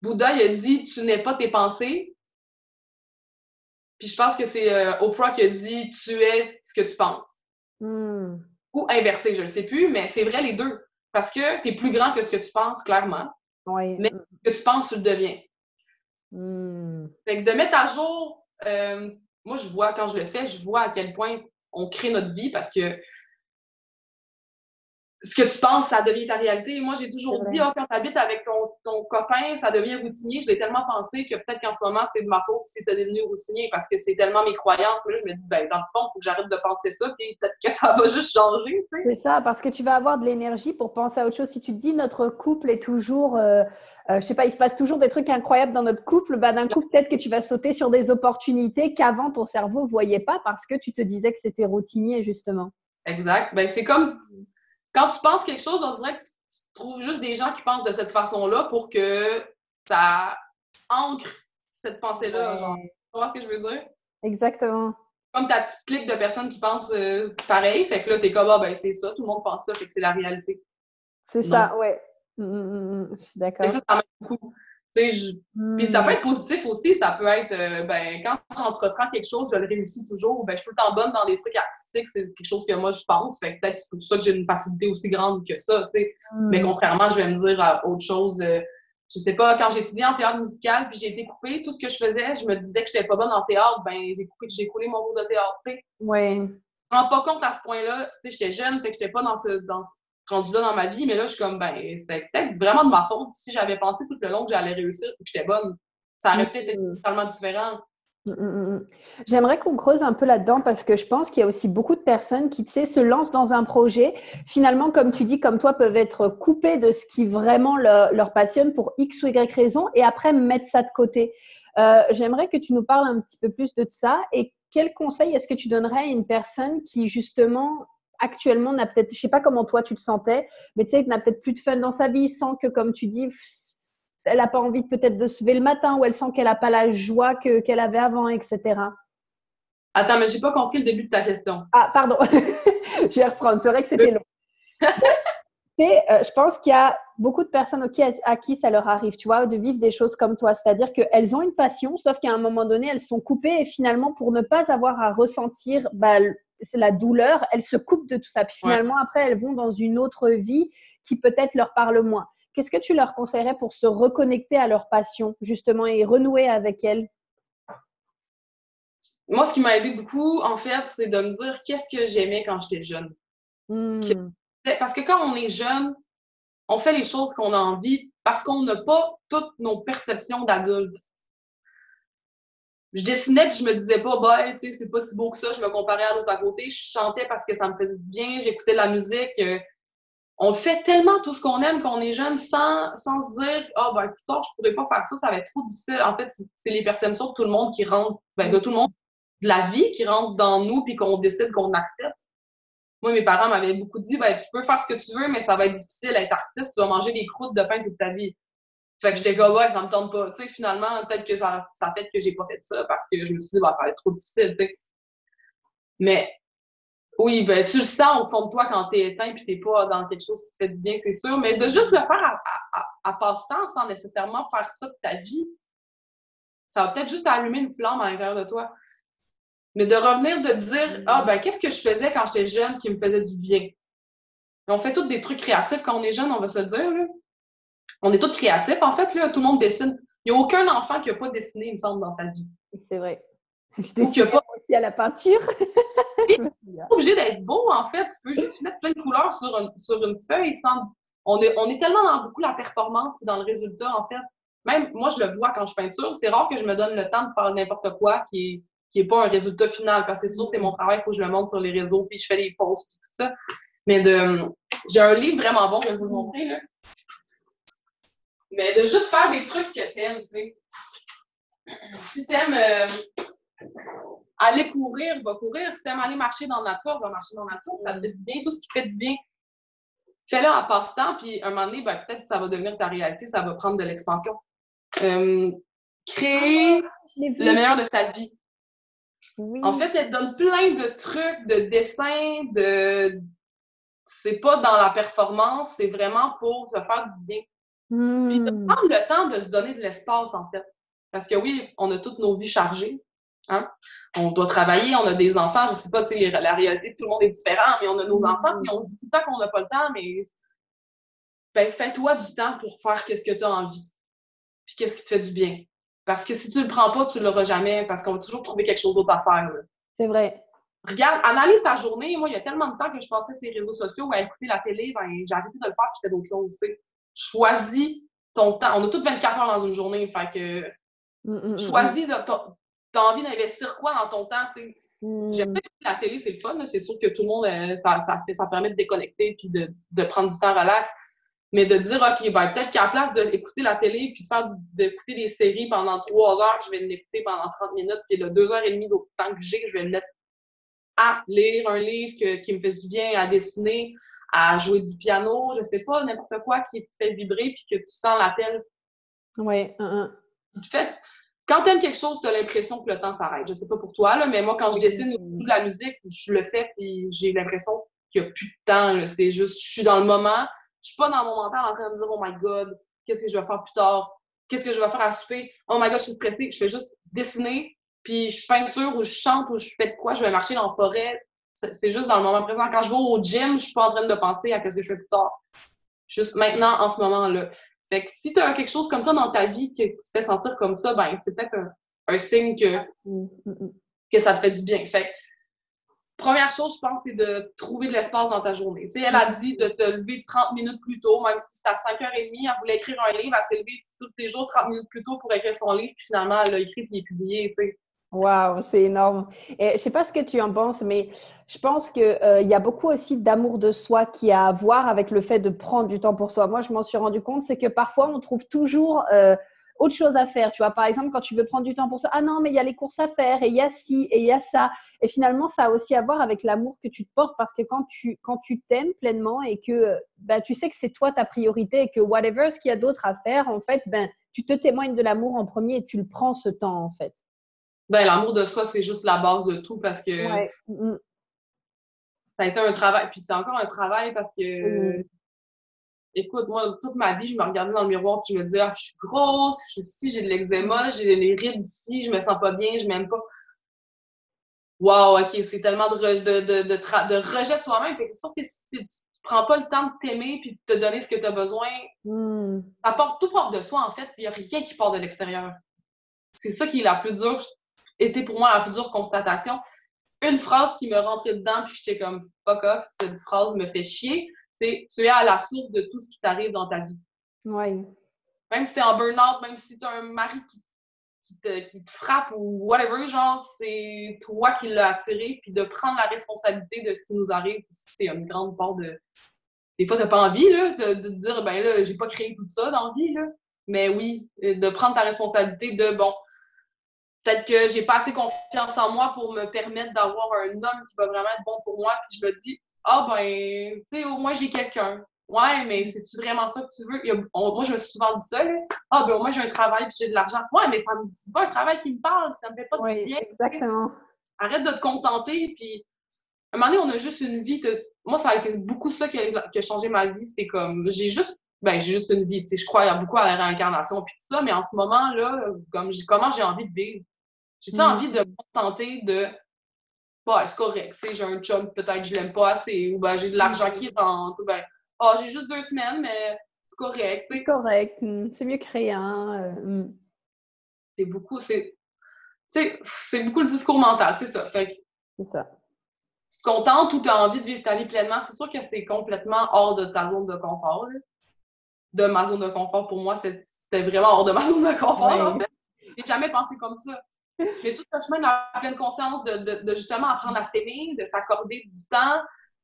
Bouddha, il a dit Tu n'es pas tes pensées, puis je pense que c'est euh, Oprah qui a dit Tu es ce que tu penses. Hmm. Ou inversé, je ne sais plus, mais c'est vrai les deux. Parce que tu es plus grand que ce que tu penses, clairement. Oui. Mais ce que tu penses, tu le deviens. Hmm. Fait que de mettre à jour, euh, moi je vois, quand je le fais, je vois à quel point on crée notre vie parce que ce que tu penses, ça devient ta réalité. Moi, j'ai toujours dit, oh, quand tu habites avec ton, ton, copain, ça devient routinier. Je l'ai tellement pensé que peut-être qu'en ce moment, c'est de ma faute si c'est devenu routinier parce que c'est tellement mes croyances. Mais là, je me dis, ben, dans le fond, il faut que j'arrête de penser ça, puis peut-être que ça va juste changer. C'est ça, parce que tu vas avoir de l'énergie pour penser à autre chose. Si tu te dis, notre couple est toujours. Euh, euh, je sais pas, il se passe toujours des trucs incroyables dans notre couple, bah, d'un coup, peut-être que tu vas sauter sur des opportunités qu'avant ton cerveau ne voyait pas parce que tu te disais que c'était routinier, justement. Exact. Ben, c'est comme quand tu penses quelque chose, on dirait que tu, trouves juste des gens qui pensent de cette façon-là pour que ça ancre cette pensée-là. Genre, tu vois ce que je veux dire? Exactement. Comme ta petite clique de personnes qui pensent euh, pareil, fait que là, t'es comme, ah, ben, c'est ça, tout le monde pense ça, fait que c'est la réalité. C'est ça, ouais. Mmh, mmh, mmh, je suis d'accord. Et ça, ça m'aide beaucoup. Je... Puis ça peut être positif aussi, ça peut être, euh, ben, quand j'entreprends quelque chose, je le réussis toujours, ben, je suis tout le temps bonne dans des trucs artistiques, c'est quelque chose que moi je pense, fait que peut-être c'est pour ça que j'ai une facilité aussi grande que ça, tu sais. Mais contrairement, je vais me dire à autre chose, euh, je sais pas, quand j'étudiais en théâtre musical, puis j'ai été coupée, tout ce que je faisais, je me disais que j'étais pas bonne en théâtre, ben, j'ai coupé, j'ai coulé mon cours de théâtre, tu sais. Ouais. Je me rends pas compte à ce point-là, tu sais, j'étais jeune, fait que j'étais pas dans ce, dans rendu là dans ma vie, mais là, je suis comme, ben, c'était peut-être vraiment de ma faute si j'avais pensé tout le long que j'allais réussir ou que j'étais bonne. Ça aurait peut-être été totalement différent. J'aimerais qu'on creuse un peu là-dedans parce que je pense qu'il y a aussi beaucoup de personnes qui, tu sais, se lancent dans un projet. Finalement, comme tu dis, comme toi, peuvent être coupées de ce qui vraiment leur, passionne pour X ou Y raison et après mettre ça de côté. Euh, j'aimerais que tu nous parles un petit peu plus de ça et quel conseil est-ce que tu donnerais à une personne qui, justement, actuellement n'a peut-être, je sais pas comment toi tu te sentais, mais tu sais, n'a peut-être plus de fun dans sa vie, sans que, comme tu dis, elle n'a pas envie peut-être de se lever le matin ou elle sent qu'elle n'a pas la joie que, qu'elle avait avant, etc. Attends, mais j'ai pas compris le début de ta question. Ah, pardon. (laughs) je vais reprendre. C'est vrai que c'était long. (laughs) Euh, je pense qu'il y a beaucoup de personnes à, qui ça leur arrive, tu vois, de vivre des choses comme toi. C'est-à-dire qu'elles ont une passion, sauf qu'à un moment donné, elles sont coupées et finalement, pour ne pas avoir à ressentir bah, la douleur, elles se coupent de tout ça. Puis finalement, après, elles vont dans une autre vie qui peut-être leur parle moins. Qu'est-ce que tu leur conseillerais pour se reconnecter à leur passion, justement, et renouer avec elles? Moi, ce qui m'a aidé beaucoup, en fait, c'est de me dire qu'est-ce que j'aimais quand j'étais jeune. Hmm. Parce que quand on est jeune, on fait les choses qu'on a envie parce qu'on n'a pas toutes nos perceptions d'adultes je dessinais puis je me disais pas, bah, tu sais, c'est pas si beau que ça, je me comparais à l'autre à côté. Je chantais parce que ça me faisait bien, j'écoutais de la musique. Euh, on fait tellement tout ce qu'on aime quand on est jeune sans, sans se dire, ah, oh, ben, plus tard, je pourrais pas faire ça, ça va être trop difficile. En fait, c'est les perceptions de tout le monde qui rentrent, ben, de tout le monde, de la vie qui rentre dans nous puis qu'on décide qu'on accepte. Moi, mes parents m'avaient beaucoup dit, ben, tu peux faire ce que tu veux, mais ça va être difficile être artiste, tu vas manger des croûtes de pain toute ta vie. Fait que j'étais comme, ouais, ça me tente pas. Tu sais, finalement, peut-être que ça, ça fait que j'ai pas fait ça parce que je me suis dit, bah, ça va être trop difficile, tu sais. Mais, oui, ben, tu le sens au fond de toi quand t'es éteint puis t'es pas dans quelque chose qui te fait du bien, c'est sûr. Mais de juste le faire à, à, passe-temps sans nécessairement faire ça de ta vie, ça va peut-être juste allumer une flamme à l'intérieur de toi. Mais de revenir de dire, ah, ben, qu'est-ce que je faisais quand j'étais jeune qui me faisait du bien? On fait tous des trucs créatifs quand on est jeune, on va se le dire, là on est tous créatifs, en fait, là, tout le monde dessine. Il n'y a aucun enfant qui n'a pas dessiné, il me semble, dans sa vie. C'est vrai. (laughs) Je dessine pas... aussi à la peinture. (laughs) Tu pas obligé d'être beau, en fait. Tu peux juste mettre plein de couleurs sur, sur une feuille sans. On est, on est tellement dans beaucoup la performance et dans le résultat, en fait. Même moi, je le vois quand je peinture. C'est rare que je me donne le temps de faire n'importe quoi qui est, qui est pas un résultat final. Parce que c'est sûr, c'est mon travail, il faut que je le montre sur les réseaux, puis je fais des posts, tout ça. Mais de, j'ai un livre vraiment bon, je vais vous le montrer. Là. Mais de juste faire des trucs que t'aimes, tu sais. Si t'aimes euh, aller courir, va courir. Si t'aimes aller marcher dans la nature, va marcher dans la nature. Ça te fait du bien. Tout ce qui fait du bien, fais-le en passe-temps. Puis un moment donné, ben, peut-être que ça va devenir ta réalité. Ça va prendre de l'expansion. Euh, créer ah, le meilleur de sa vie. En fait, elle te donne plein de trucs, de dessins, de. C'est pas dans la performance, c'est vraiment pour se faire du bien. Puis de hmm. prendre le temps de se donner de l'espace, en fait. Parce que oui, on a toutes nos vies chargées. Hein? On doit travailler, on a des enfants, je sais pas, tu sais, la réalité de tout le monde est différente, mais on a nos enfants, puis on se dit tout le temps qu'on n'a pas le temps, mais ben, fais-toi du temps pour faire qu'est-ce que tu as envie. Puis qu'est-ce qui te fait du bien. Parce que si tu le prends pas, tu l'auras jamais, parce qu'on va toujours trouver quelque chose d'autre à faire. C'est vrai. Regarde, analyse ta journée. Moi, il y a tellement de temps que je passais sur les réseaux sociaux à écouter la télé, ben, j'ai arrêté de le faire, puis je fais d'autres choses, tu sais choisis ton temps. On a toutes 24 heures dans une journée, fait que mm, mm, mm, choisis, t'as envie d'investir quoi dans ton temps, tu sais? J'aime la télé, c'est le fun, c'est sûr que tout le monde, euh, ça, ça, fait, ça permet de déconnecter puis de, de, prendre du temps relax. Mais de dire, OK, ben, peut-être qu'à la place d'écouter la télé puis de faire d'écouter des séries pendant trois heures, je vais l'écouter pendant 30 minutes, puis le deux heures et demie d'autre temps que j'ai, je vais le mettre à lire un livre qui me fait du bien, à dessiner, à jouer du piano, je sais pas, n'importe quoi qui te fait vibrer puis que tu sens l'appel. Oui. Uh fait, quand tu aimes quelque chose, tu as l'impression que le temps s'arrête. Je sais pas pour toi, là, mais moi, quand je dessine ou de la musique, je le fais puis j'ai l'impression qu'il n'y a plus de temps. C'est juste, je suis dans le moment. Je suis pas dans mon mental en train de me dire, oh my God, qu'est-ce que je vais faire plus tard? Qu'est-ce que je vais faire à souper? Oh my God, je suis stressée. Je fais juste dessiner, puis je peinture ou je chante ou je fais de quoi, je vais marcher dans la forêt. C'est juste dans le moment présent. Quand je vais au gym, je suis pas en train de penser à ce que je fais plus tard. Juste maintenant, en ce moment-là. Fait que si tu as quelque chose comme ça dans ta vie qui te fait sentir comme ça, ben c'est peut-être un, signe que, que ça te fait du bien. Fait première chose, je pense, c'est de trouver de l'espace dans ta journée. Tu sais, elle a dit de te lever 30 minutes plus tôt, même si c'est à 5h30, elle voulait écrire un livre, elle s'est levée tous les jours 30 minutes plus tôt pour écrire son livre, puis finalement, elle l'a écrit puis il est publié, tu sais. Wow, c'est énorme. Je sais pas ce que tu en penses, mais je pense qu'il euh, y a beaucoup aussi d'amour de soi qui a à voir avec le fait de prendre du temps pour soi. Moi, je m'en suis rendu compte, c'est que parfois, on trouve toujours euh, autre chose à faire. Tu vois, par exemple, quand tu veux prendre du temps pour soi, ah non, mais il y a les courses à faire, et il y a ci, et il y a ça. Et finalement, ça a aussi à voir avec l'amour que tu te portes, parce que quand tu quand tu t'aimes pleinement et que bah, tu sais que c'est toi ta priorité et que whatever ce qu'il y a d'autre à faire, en fait, ben, tu te témoignes de l'amour en premier et tu le prends ce temps, en fait. Ben, l'amour de soi, c'est juste la base de tout parce que mm, mm. ça a été un travail. Puis c'est encore un travail parce que, mm. écoute, moi, toute ma vie, je me regardais dans le miroir et je me disais, ah, je suis grosse, je suis ici, j'ai de l'eczéma, j'ai les rides ici, je me sens pas bien, je m'aime pas. Wow, OK, c'est tellement de, de, de, de, rejet de soi-même. C'est sûr que si tu prends pas le temps de t'aimer puis de te donner ce que tu as besoin, ça porte, tout part de soi, en fait. Il n'y a rien qui part de l'extérieur. C'est ça qui est la plus dure, était pour moi la plus dure constatation. Une phrase qui me rentrait dedans, puis j'étais comme fuck off, cette phrase me fait chier, c'est tu es à la source de tout ce qui t'arrive dans ta vie. Ouais. Même si t'es en burn-out, même si t'as un mari qui, te, qui, te, frappe ou whatever, genre, c'est toi qui l'as attiré, puis de prendre la responsabilité de ce qui nous arrive, c'est une grande part de. Des fois, t'as pas envie, là, de, de, dire, ben là, j'ai pas créé tout ça dans la vie, là. Mais oui, de prendre ta responsabilité de, bon, peut-être que j'ai pas assez confiance en moi pour me permettre d'avoir un homme qui va vraiment être bon pour moi. Puis je me dis, ah ben, tu sais, au moins j'ai quelqu'un. Ouais, mais c'est-tu vraiment ça que tu veux? moi, je me suis souvent dit ça, Ah, ben au moins j'ai un travail puis j'ai de l'argent. Ouais, mais ça me dit pas un travail qui me parle, ça me fait pas de bien. Exactement. Arrête de te contenter, puis à un moment donné, on a juste une vie. Moi, ça a été beaucoup ça qui a, changé ma vie. C'est comme, j'ai juste ben j'ai juste une vie, tu sais, je crois beaucoup à la réincarnation puis tout ça, mais en ce moment là, comme comment j'ai envie de vivre, j'ai-tu mm. envie de me contenter de Ouais, c'est correct, tu sais, j'ai un chum, peut-être que je l'aime pas assez, ou ben j'ai de l'argent qui rentre, ou ben oh, j'ai juste deux semaines, mais c'est correct, C'est correct, mm. c'est mieux que rien. Euh, mm. C'est beaucoup, c'est. c'est beaucoup le discours mental, c'est ça. Fait C'est ça. Tu te contentes ou tu as envie de vivre ta vie pleinement, c'est sûr que c'est complètement hors de ta zone de confort. De ma zone de confort, pour moi, c'était vraiment hors de ma (laughs) zone de confort. En fait. J'ai jamais pensé comme ça. Mais tout le chemin de la pleine conscience de, justement apprendre à s'aimer, de s'accorder du temps,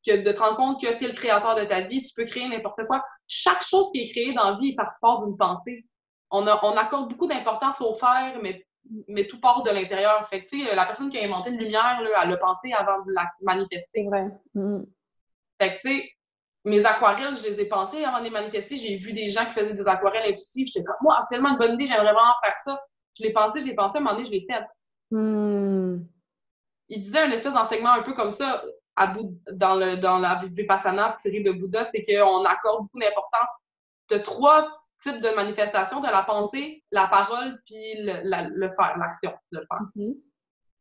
que de te rendre compte que tu es le créateur de ta vie, tu peux créer n'importe quoi. Chaque chose qui est créée dans la vie part d'une pensée. On, on, accorde beaucoup d'importance au faire, mais, mais tout part de l'intérieur. Fait que, la personne qui a inventé une lumière, là, elle l'a pensé avant de la manifester. Mm. Fait que, tu sais, mes aquarelles, je les ai pensées avant de les manifester. J'ai vu des gens qui faisaient des aquarelles intuitives. J'étais comme, moi, c'est tellement une bonne idée, j'aimerais vraiment faire ça. Je l'ai pensé, je l'ai pensé, à un moment donné, je l'ai fait. Hmm. Il disait un espèce d'enseignement un peu comme ça à dans, le, dans la Vipassana tirée de Bouddha, c'est qu'on accorde beaucoup d'importance de trois types de manifestations, de la pensée, la parole, puis le, faire, l'action de le faire. Mm-hmm.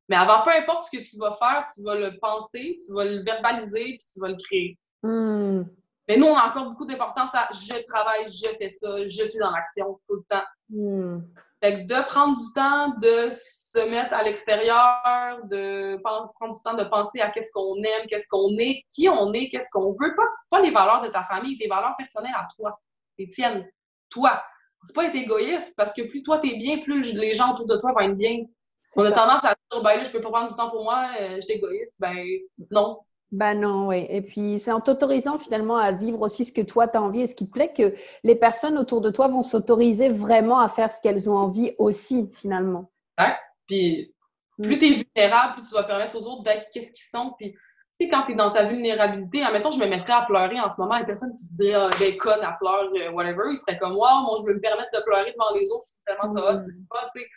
Mais avant, peu importe ce que tu vas faire, tu vas le penser, tu vas le verbaliser, puis tu vas le créer. Hmm. Mais nous, on a encore beaucoup d'importance à je travaille, je fais ça, je suis dans l'action tout le temps. Hmm. Fait que de prendre du temps de se mettre à l'extérieur, de prendre du temps de penser à qu'est-ce qu'on aime, qu'est-ce qu'on est, qui on est, qu'est-ce qu'on veut. Pas, pas les valeurs de ta famille, des valeurs personnelles à toi, les tiennes. Toi. C'est pas être égoïste parce que plus toi t'es bien, plus les gens autour de toi vont être bien. On a tendance à dire, ben là, je peux pas prendre du temps pour moi, euh, je suis égoïste. Ben non. Ben non, oui. Et puis, c'est en t'autorisant finalement à vivre aussi ce que toi, tu as envie et ce qui te plaît que les personnes autour de toi vont s'autoriser vraiment à faire ce qu'elles ont envie aussi, finalement. Ouais. Puis, plus mm. tu es vulnérable, plus tu vas permettre aux autres d'être qu'est-ce qu'ils sont. Puis, sais, quand t'es dans ta vulnérabilité, admettons, je me mettrais à pleurer en ce moment, une personne qui se dirait, ah, ben, conne, elle pleure, euh, whatever, il serait comme, wow, moi, je veux me permettre de pleurer devant les autres, c'est tellement ça c'est pas, tu sais.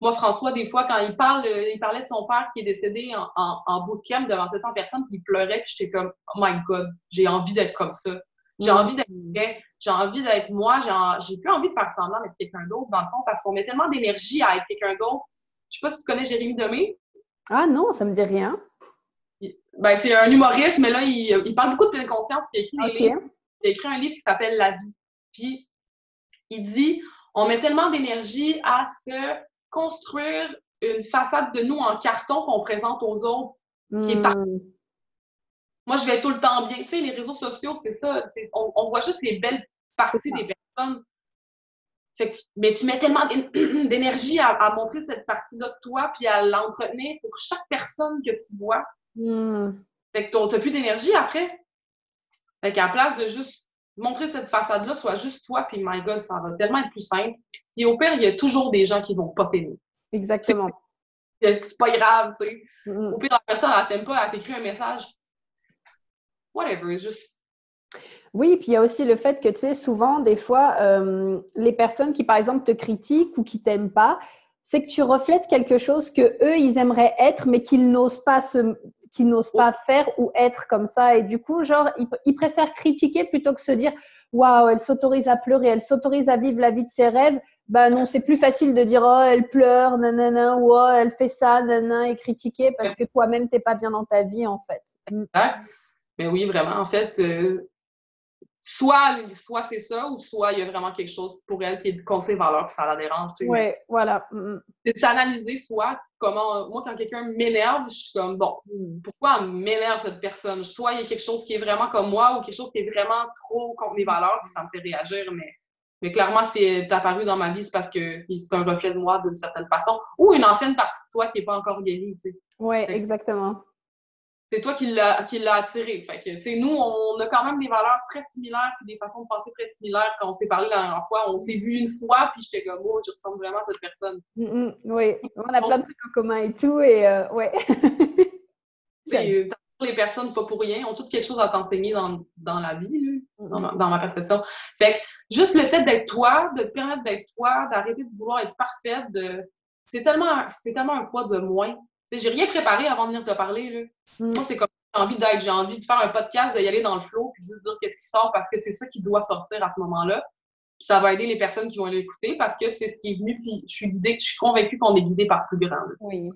Moi, François, des fois, quand il parle, euh, il parlait de son père qui est décédé en, en, en bootcamp devant 700 personnes, puis il pleurait, puis j'étais comme, oh my god, j'ai envie d'être comme ça. J'ai envie d'être vrai, j'ai envie d'être moi, j'ai plus envie de faire semblant d'être quelqu'un d'autre, dans le fond, parce qu'on met tellement d'énergie à être quelqu'un d'autre. Je sais pas si tu connais Jérémy Demé. Ah non, ça me dit rien. Ben, c'est un humoriste, mais là, il, il, parle beaucoup de pleine conscience, puis il écrit des livres. Il a écrit un livre qui s'appelle La vie. Puis, il dit on met tellement d'énergie à se construire une façade de nous en carton qu'on présente aux autres qui est hmm. parfaite. Moi, je vais tout le temps bien. Tu sais, les réseaux sociaux, c'est ça. On, on, voit juste les belles parties des personnes. Fait mais tu mets tellement (clears throat) d'énergie à, montrer cette partie-là de toi, puis à l'entretenir pour chaque personne que tu vois. Hmm. Fait que t'as plus d'énergie après. Fait qu'à la place de juste montrer cette façade-là, soit juste toi, puis my God, ça va tellement être plus simple. Puis au pire, il y a toujours des gens qui vont pas t'aimer. Exactement. C'est pas grave, tu sais. Hmm. Au pire, la personne, elle t'aime pas, elle t'écrit un message. Whatever, juste oui, puis il y a aussi le fait que, tu sais, souvent, des fois, euh, les personnes qui, par exemple, te critiquent ou qui t'aiment pas, c'est que tu reflètes quelque chose que eux, ils aimeraient être, mais qu'ils n'osent pas se, qu'ils n'osent pas faire ou être comme ça. Et du coup, genre, ils, préfèrent critiquer plutôt que se dire, waouh, elle s'autorise à pleurer, elle s'autorise à vivre la vie de ses rêves. Ben non, c'est plus facile de dire, oh, elle pleure, nanana, ou oh, elle fait ça, nanana, et critiquer parce que toi-même, t'es pas bien dans ta vie, en fait. Mais oui, vraiment, en fait, euh, soit, soit c'est ça, ou soit il y a vraiment quelque chose pour elle qui est contre ses valeurs, que ça la dérange. Tu sais. Oui, voilà. Mm, mm. C'est de s'analyser, soit comment. Moi, quand quelqu'un m'énerve, je suis comme, bon, pourquoi m'énerve cette personne? Soit il y a quelque chose qui est vraiment comme moi, ou quelque chose qui est vraiment trop contre mes valeurs, puis ça me fait réagir, mais. Mais clairement, c'est apparu dans ma vie, c'est parce que c'est un reflet de moi d'une certaine façon, ou une ancienne partie de toi qui n'est pas encore guérie. Tu sais. Oui, exactement c'est toi qui l'as attiré. Fait que, tu sais, nous, on a quand même des valeurs très similaires puis des façons de penser très similaires. Quand on s'est parlé la dernière fois, on s'est vu une fois puis j'étais comme, oh, je ressemble vraiment à cette personne. Mm, mm, oui, on a plein de trucs en commun et tout et euh, ouais. (laughs) les personnes, pas pour rien, ont toutes quelque chose à t'enseigner dans, dans, la vie, dans, ma, dans, ma, perception. Fait que juste le fait d'être toi, de te permettre d'être toi, d'arrêter de vouloir être parfaite, de... c'est tellement, tellement un poids de moins j'ai rien préparé avant de venir te parler. Là. Mm. Moi, c'est comme j'ai envie d'être, j'ai envie de faire un podcast, d'y aller dans le flow, puis juste dire qu'est-ce qui sort parce que c'est ça qui doit sortir à ce moment-là. Puis ça va aider les personnes qui vont l'écouter parce que c'est ce qui est venu, puis je suis guidée, je suis convaincue qu'on est guidé par plus grand. Oui.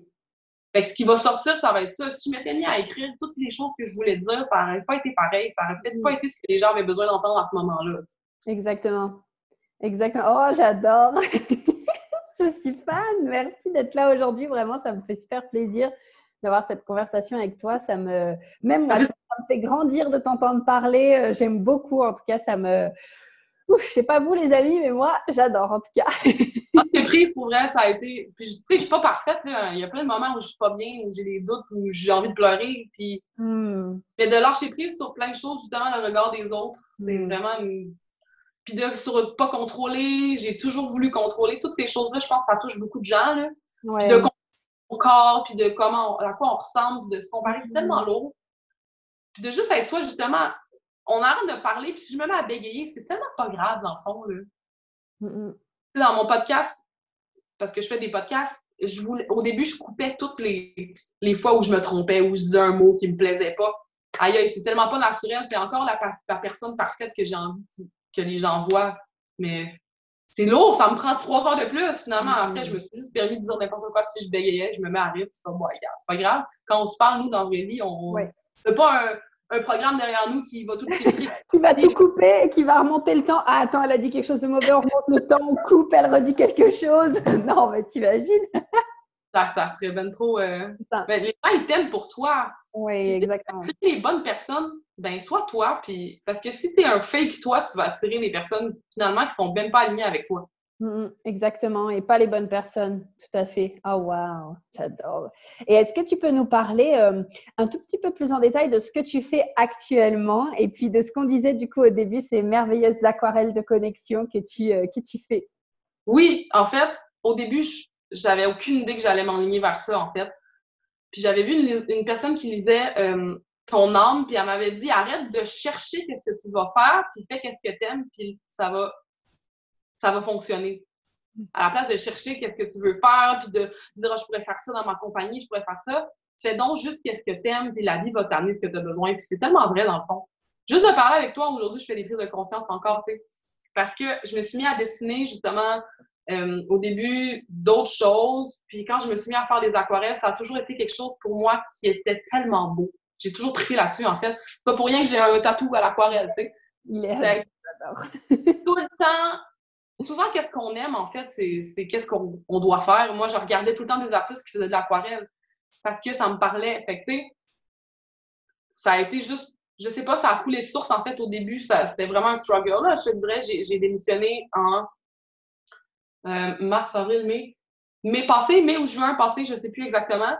Fait que ce qui va sortir, ça va être ça. Si je m'étais mis à écrire toutes les choses que je voulais dire, ça n'aurait pas été pareil. Ça n'aurait peut-être pas mm. été ce que les gens avaient besoin d'entendre à ce moment-là. Exactement. Exactement. Oh, j'adore. (laughs) fan. Merci d'être là aujourd'hui. Vraiment, ça me fait super plaisir d'avoir cette conversation avec toi. Ça me, même moi, (laughs) ça me fait grandir de t'entendre parler. Euh, j'aime beaucoup. En tout cas, ça me. Ouf, je sais pas vous les amis, mais moi, j'adore en tout cas. J'ai prise pour vrai, ça a été. Puis, tu sais, je suis pas parfaite. Il y a plein de moments où je suis pas bien, où j'ai des doutes, où j'ai envie de pleurer. Puis... Hmm. Mais de lâcher prise sur plein de choses, justement, le regard des autres, c'est hmm. vraiment une puis de sur pas contrôler, j'ai toujours voulu contrôler. Toutes ces choses-là, je pense ça touche beaucoup de gens. Là. Puis de mon corps, puis de comment à quoi on ressemble, de se comparer, c'est tellement mm-hmm. lourd. Puis de juste être soi, justement, on arrête de parler, puis si je me mets à bégayer, c'est tellement pas grave dans le fond. Là. Mm-hmm. Dans mon podcast, parce que je fais des podcasts, je voulais, au début, je coupais toutes les, les fois où je me trompais, où je disais un mot qui me plaisait pas. Aïe, c'est tellement pas naturel, c'est encore la, la personne parfaite que j'ai envie que les gens voient. Mais c'est lourd, ça me prend trois heures de plus. Finalement, après, je me suis juste permis de dire n'importe quoi. Si je bégayais, je me mets à rire. C'est pas, bon, c'est pas grave. Quand on se parle, nous, dans la vraie vie, on ouais. pas un, un, programme derrière nous qui va tout (laughs) qui va tout couper et qui va remonter le temps. Ah, attends, elle a dit quelque chose de mauvais, on remonte le temps, on coupe, elle redit quelque chose. (laughs) non, mais t'imagines? (laughs) ça, ça serait bien trop. Euh... Ben, les gens, ils t'aiment pour toi. Oui, exactement. Si les bonnes personnes, ben sois toi. Puis... Parce que si tu es un fake toi, tu vas attirer des personnes finalement qui sont même pas alignées avec toi. Mm, mm, exactement, et pas les bonnes personnes, tout à fait. Oh wow, j'adore. Et est-ce que tu peux nous parler euh, un tout petit peu plus en détail de ce que tu fais actuellement et puis de ce qu'on disait du coup au début, ces merveilleuses aquarelles de connexion que tu, euh, que tu fais? Oui, en fait, au début, j'avais aucune idée que j'allais m'enligner vers ça, en fait. Puis j'avais vu une, personne qui lisait euh, ton âme, puis elle m'avait dit arrête de chercher qu'est-ce que tu vas faire, puis fais qu'est-ce que tu aimes, puis ça va, ça va fonctionner. À la place de chercher qu'est-ce que tu veux faire, puis de dire oh, je pourrais faire ça dans ma compagnie, je pourrais faire ça, fais donc juste qu'est-ce que tu aimes, puis la vie va t'amener ce que tu as besoin. Puis c'est tellement vrai dans le fond. Juste de parler avec toi, aujourd'hui, je fais des prises de conscience encore, tu sais. Parce que je me suis mis à dessiner justement euh, au début d'autres choses. Puis quand je me suis mis à faire des aquarelles, ça a toujours été quelque chose pour moi qui était tellement beau. J'ai toujours trippé là-dessus, en fait. C'est pas pour rien que j'ai un tatou à l'aquarelle, tu sais. (laughs) tout le temps, souvent, qu'est-ce qu'on aime, en fait, c'est qu'est-ce qu'on doit faire. Moi, je regardais tout le temps des artistes qui faisaient de l'aquarelle parce que ça me parlait. Fait tu sais, ça a été juste, je sais pas, ça a coulé de source, en fait, au début. C'était vraiment un struggle. Là, je te dirais, j'ai démissionné en mars, avril, mai. Mai passé, mai ou juin passé, je sais plus exactement.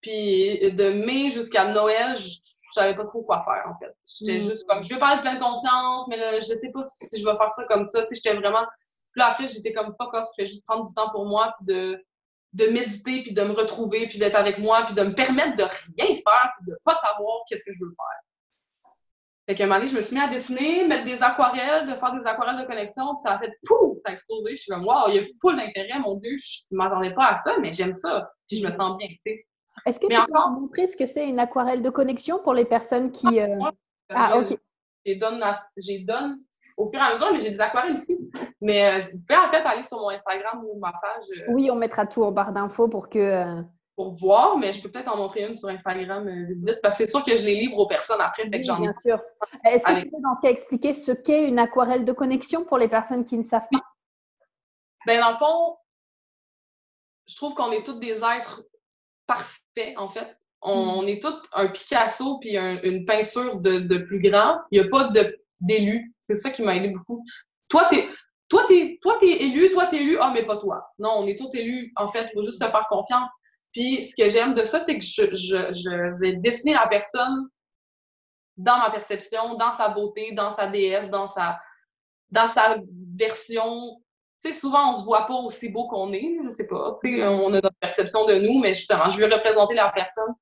Puis de mai jusqu'à Noël, je, savais pas trop quoi faire, en fait. J'étais mm. juste comme, je veux parler de pleine conscience, mais là, je sais pas si je vais faire ça comme ça. Tu sais, j'étais vraiment. Puis là, après, j'étais comme, fuck off, je vais juste prendre du temps pour moi, puis de, de méditer, puis de me retrouver, puis d'être avec moi, puis de me permettre de rien faire, puis de pas savoir qu'est-ce que je veux faire. Fait qu'à un moment donné, je me suis mis à dessiner, mettre des aquarelles, de faire des aquarelles de connexion, puis ça a fait pouf, ça a explosé. Je suis comme, wow, il y a full d'intérêt, mon Dieu, je ne m'attendais pas à ça, mais j'aime ça, puis je me sens bien, tu sais. Est-ce que tu peux montrer ce que c'est une aquarelle de connexion pour les personnes qui. Euh... Ah, ok. J'ai donne, donne au fur et à mesure, mais j'ai des aquarelles ici. Mais euh, tu fais en fait aller sur mon Instagram ou ma page. Euh, oui, on mettra tout en barre d'infos pour que. Euh, pour voir, mais je peux peut-être en montrer une sur Instagram vite, parce que c'est sûr que je les livre aux personnes après, fait que j'en Bien sûr. Est-ce que tu peux, dans ce cas, expliquer ce qu'est une aquarelle de connexion pour les personnes qui ne savent pas? Ben, dans le fond, je trouve qu'on est tous des êtres parfaits, en fait. On, mm. est tous un Picasso puis une peinture de, de, plus grand. Il n'y a pas d'élu. C'est ça qui m'a aidé beaucoup. Toi, t'es toi, t'es, toi, t'es élu, toi, t'es élu, ah, mais pas toi. Non, on est tous élus. En fait, il faut juste se faire confiance. Puis, ce que j'aime de ça, c'est que je, vais dessiner la personne dans ma perception, dans sa beauté, dans sa déesse, dans sa, dans sa version. Tu sais, souvent, on se voit pas aussi beau qu'on est, je sais pas. Tu sais, on a notre perception de nous, mais justement, je vais représenter la personne,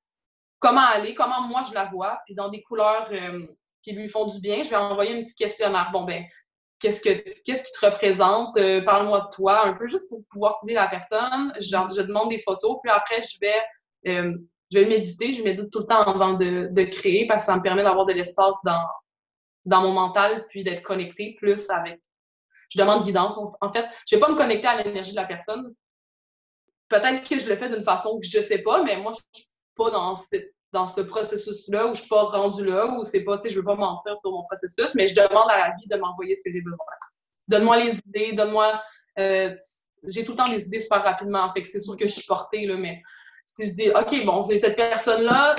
comment elle est, comment moi je la vois, puis dans des couleurs euh, qui lui font du bien, je vais envoyer un petit questionnaire. Bon, ben, qu'est-ce que qu'est-ce qui te représente, euh, parle-moi de toi, un peu juste pour pouvoir cibler la personne. Je demande des photos, puis après, je vais, euh, je vais méditer, je médite tout le temps avant de, de créer parce que ça me permet d'avoir de l'espace dans, dans mon mental, puis d'être connecté plus avec. Je demande guidance. En fait, je vais pas me connecter à l'énergie de la personne. Peut-être que je le fais d'une façon que je sais pas, mais moi, je suis pas dans cette dans ce processus-là où je suis pas rendue là, où c'est pas, tu sais, je veux pas mentir sur mon processus, mais je demande à la vie de m'envoyer ce que j'ai besoin. Donne-moi les idées, donne-moi. Euh, j'ai tout le temps des idées super rapidement, fait que c'est sûr que je suis portée, là, mais je dis, OK, bon, c'est cette personne-là,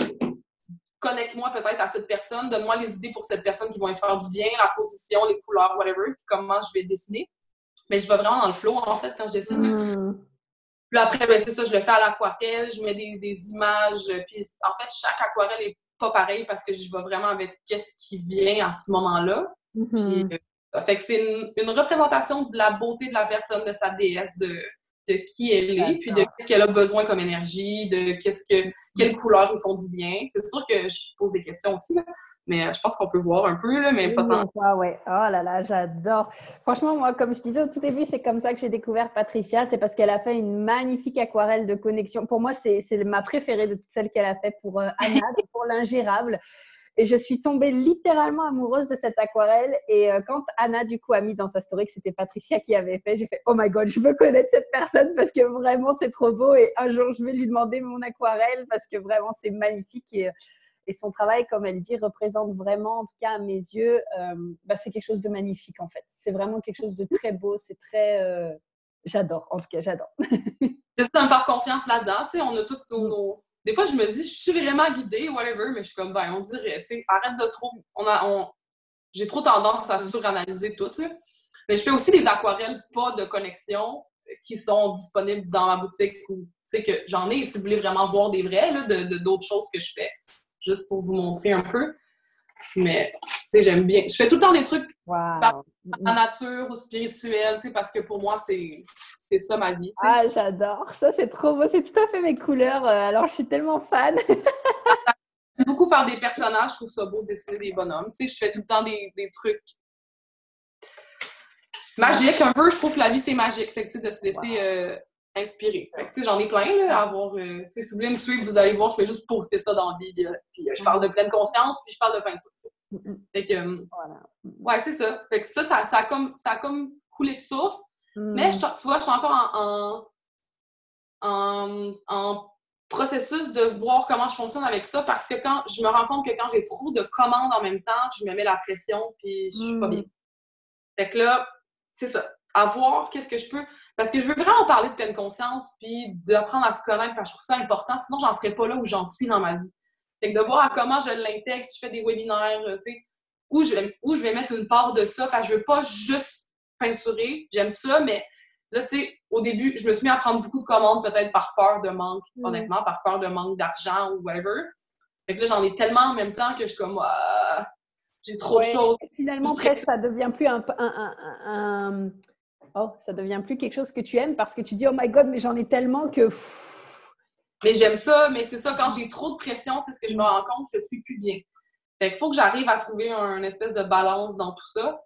connecte-moi peut-être à cette personne, donne-moi les idées pour cette personne qui vont faire du bien, la position, les couleurs, whatever, puis comment je vais dessiner. Mais je vais vraiment dans le flow, en fait, quand je dessine. Hmm. Puis après, ben, c'est ça, je le fais à l'aquarelle, je mets des, des, images. Puis en fait, chaque aquarelle est pas pareil parce que je vais vraiment avec qu'est-ce qui vient à ce moment-là. Mm-hmm. Puis, euh, fait que c'est une, représentation de la beauté de la personne, de sa déesse, de, de qui elle est, puis de ce qu'elle a besoin comme énergie, de qu'est-ce que quelles couleurs lui font du bien. C'est sûr que je pose des questions aussi, là. Mais euh, je pense qu'on peut voir un peu, là, mais pas tant. Ah ouais. Oh là là, j'adore. Franchement, moi, comme je disais au tout début, c'est comme ça que j'ai découvert Patricia. C'est parce qu'elle a fait une magnifique aquarelle de connexion. Pour moi, c'est ma préférée de toutes celles qu'elle a fait pour euh, Anna (laughs) pour l'ingérable. Et je suis tombée littéralement amoureuse de cette aquarelle. Et euh, quand Anna, du coup, a mis dans sa story que c'était Patricia qui avait fait, j'ai fait Oh my god, je veux connaître cette personne parce que vraiment, c'est trop beau. Et un jour, je vais lui demander mon aquarelle parce que vraiment, c'est magnifique. Et et son travail, comme elle dit, représente vraiment, en tout cas à mes yeux, euh, bah, c'est quelque chose de magnifique en fait. C'est vraiment quelque chose de très beau, c'est très... Euh, j'adore, en tout cas, j'adore. (laughs) J'essaie de me faire confiance là-dedans, tu sais, on a tout nos... Des fois, je me dis, je suis vraiment guidée, whatever, mais je suis comme, ben, on dirait, tu sais, arrête de trop... On a, on... J'ai trop tendance à suranalyser tout, là. Mais je fais aussi des aquarelles pas de connexion qui sont disponibles dans ma boutique ou, tu sais, que j'en ai, si vous voulez vraiment voir des vrais, là, de d'autres choses que je fais juste pour vous montrer un peu. Mais, tu sais, j'aime bien. Je fais tout le temps des trucs en nature ou spirituel, tu sais, parce que pour moi, c'est c'est ça ma vie. Ah, j'adore. Ça, c'est trop beau. C'est tout à fait mes couleurs. Euh, alors, je suis tellement fan. (laughs) beaucoup faire des personnages, je trouve ça beau de dessiner des bonhommes. Tu sais, je fais tout le temps des, des trucs magiques un peu. Je trouve que la vie, c'est magique. Fait que, tu sais, de se laisser euh, inspirer. Fait que, tu sais, j'en ai plein, là, à avoir. Euh, si vous voulez me suivre, vous allez voir, je fais juste poster ça dans la vie. Puis, euh, je parle de pleine conscience, puis je parle de peinture. Fait que, voilà. ouais, c'est ça. Fait que ça, ça, ça, a comme, ça a comme coulé de source. Mais je, tu vois, je suis encore en, en, en, processus de voir comment je fonctionne avec ça parce que quand je me rends compte que quand j'ai trop de commandes en même temps, je me mets la pression puis je suis pas bien. Fait que là, c'est ça. À voir qu'est-ce que je peux. Parce que je veux vraiment parler de pleine conscience puis d'apprendre à se connaître parce que je trouve ça important. Sinon, j'en serais pas là où j'en suis dans ma vie. Fait que de voir comment je l'intègre, si je fais des webinaires, tu sais, où je, où je vais mettre une part de ça, parce que je veux pas juste peinturer. J'aime ça, mais là, tu sais, au début, je me suis mis à prendre beaucoup de commandes, peut-être par peur de manque, honnêtement, par peur de manque d'argent ou whatever. Fait que là, j'en ai tellement en même temps que je suis comme, ah, j'ai trop de choses. Finalement, presque, ça devient plus un, un, Oh, ça devient plus quelque chose que tu aimes parce que tu dis, oh my god, mais j'en ai tellement que. Mais j'aime ça, mais c'est ça, quand j'ai trop de pression, c'est ce que je me rends compte, je suis plus bien. Fait qu'il faut que j'arrive à trouver un espèce de balance dans tout ça.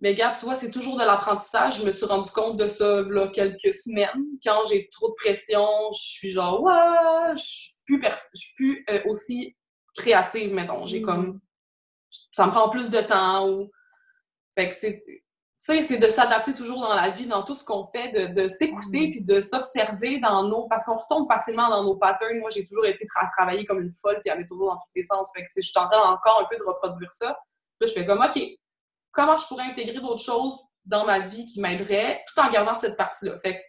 Mais regarde, tu vois, c'est toujours de l'apprentissage. Je me suis rendu compte de ça là, quelques semaines. Quand j'ai trop de pression, je suis genre, ouais, je suis plus, je suis plus euh, aussi créative, mettons. J'ai comme. Mm. Ça me prend plus de temps. Ou... Fait que c'est. C'est de s'adapter toujours dans la vie, dans tout ce qu'on fait, de, de s'écouter mm. puis de s'observer dans nos. Parce qu'on retombe facilement dans nos patterns. Moi, j'ai toujours été à travailler comme une folle puis aller toujours dans tous les sens. Fait que je suis en train encore un peu de reproduire ça. Là, je fais comme, OK, comment je pourrais intégrer d'autres choses dans ma vie qui m'aideraient tout en gardant cette partie-là? Fait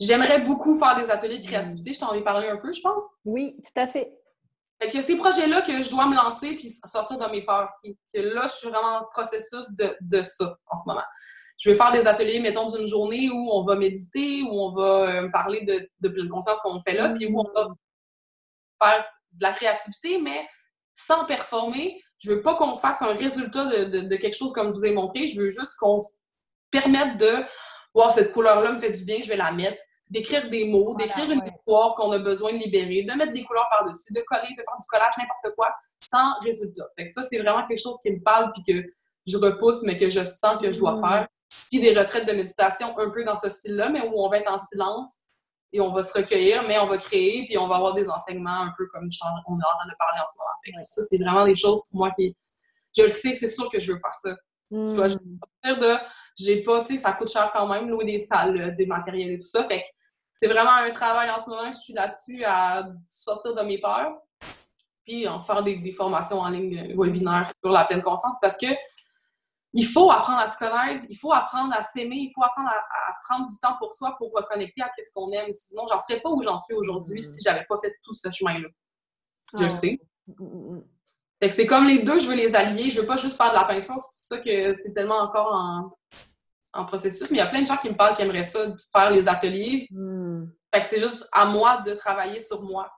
j'aimerais beaucoup faire des ateliers de créativité. Je t'en ai parlé un peu, je pense. Oui, tout à fait. Fait que ces projets-là que je dois me lancer puis sortir de mes peurs. que là, je suis vraiment en processus de, ça en ce moment. Je vais faire des ateliers, mettons, d'une journée où on va méditer, où on va euh, parler de, de pleine conscience qu'on fait là, puis où on va faire de la créativité, mais sans performer, je veux pas qu'on fasse un résultat de, quelque chose comme je vous ai montré. Je veux juste qu'on se permette de voir cette couleur-là me fait du bien, je vais la mettre, d'écrire des mots, d'écrire une histoire qu'on a besoin de libérer, de mettre des couleurs par-dessus, de coller, de faire du collage, n'importe quoi, sans résultat. Fait que ça, c'est vraiment quelque chose qui me parle puis que je repousse, mais que je sens que je dois mm. faire. Puis des retraites de méditation un peu dans ce style-là, mais où on va être en silence et on va se recueillir, mais on va créer, puis on va avoir des enseignements un peu comme on est en train de parler en ce moment. ça, c'est vraiment des choses pour moi qui. Je le sais, c'est sûr que je veux faire ça. Mm. je veux de. J'ai pas, tu sais, ça coûte cher quand même, louer des salles, des matériels et tout ça. Fait que c'est vraiment un travail en ce moment que je suis là-dessus à sortir de mes peurs, puis en faire des, des formations en ligne webinaires sur la pleine conscience parce que il faut apprendre à se connaître, il faut apprendre à s'aimer, il faut apprendre à, prendre du temps pour soi pour reconnecter à ce qu'on aime. Sinon, j'en serais pas où j'en suis aujourd'hui si j'avais pas fait tout ce chemin-là. Je le sais. c'est comme les deux, je veux les allier. Je veux pas juste faire de la peinture. C'est ça que c'est tellement encore en, processus. Mais il y a plein de gens qui me parlent qui aimeraient ça, faire les ateliers. Mm. Fait que c'est juste à moi de travailler sur moi.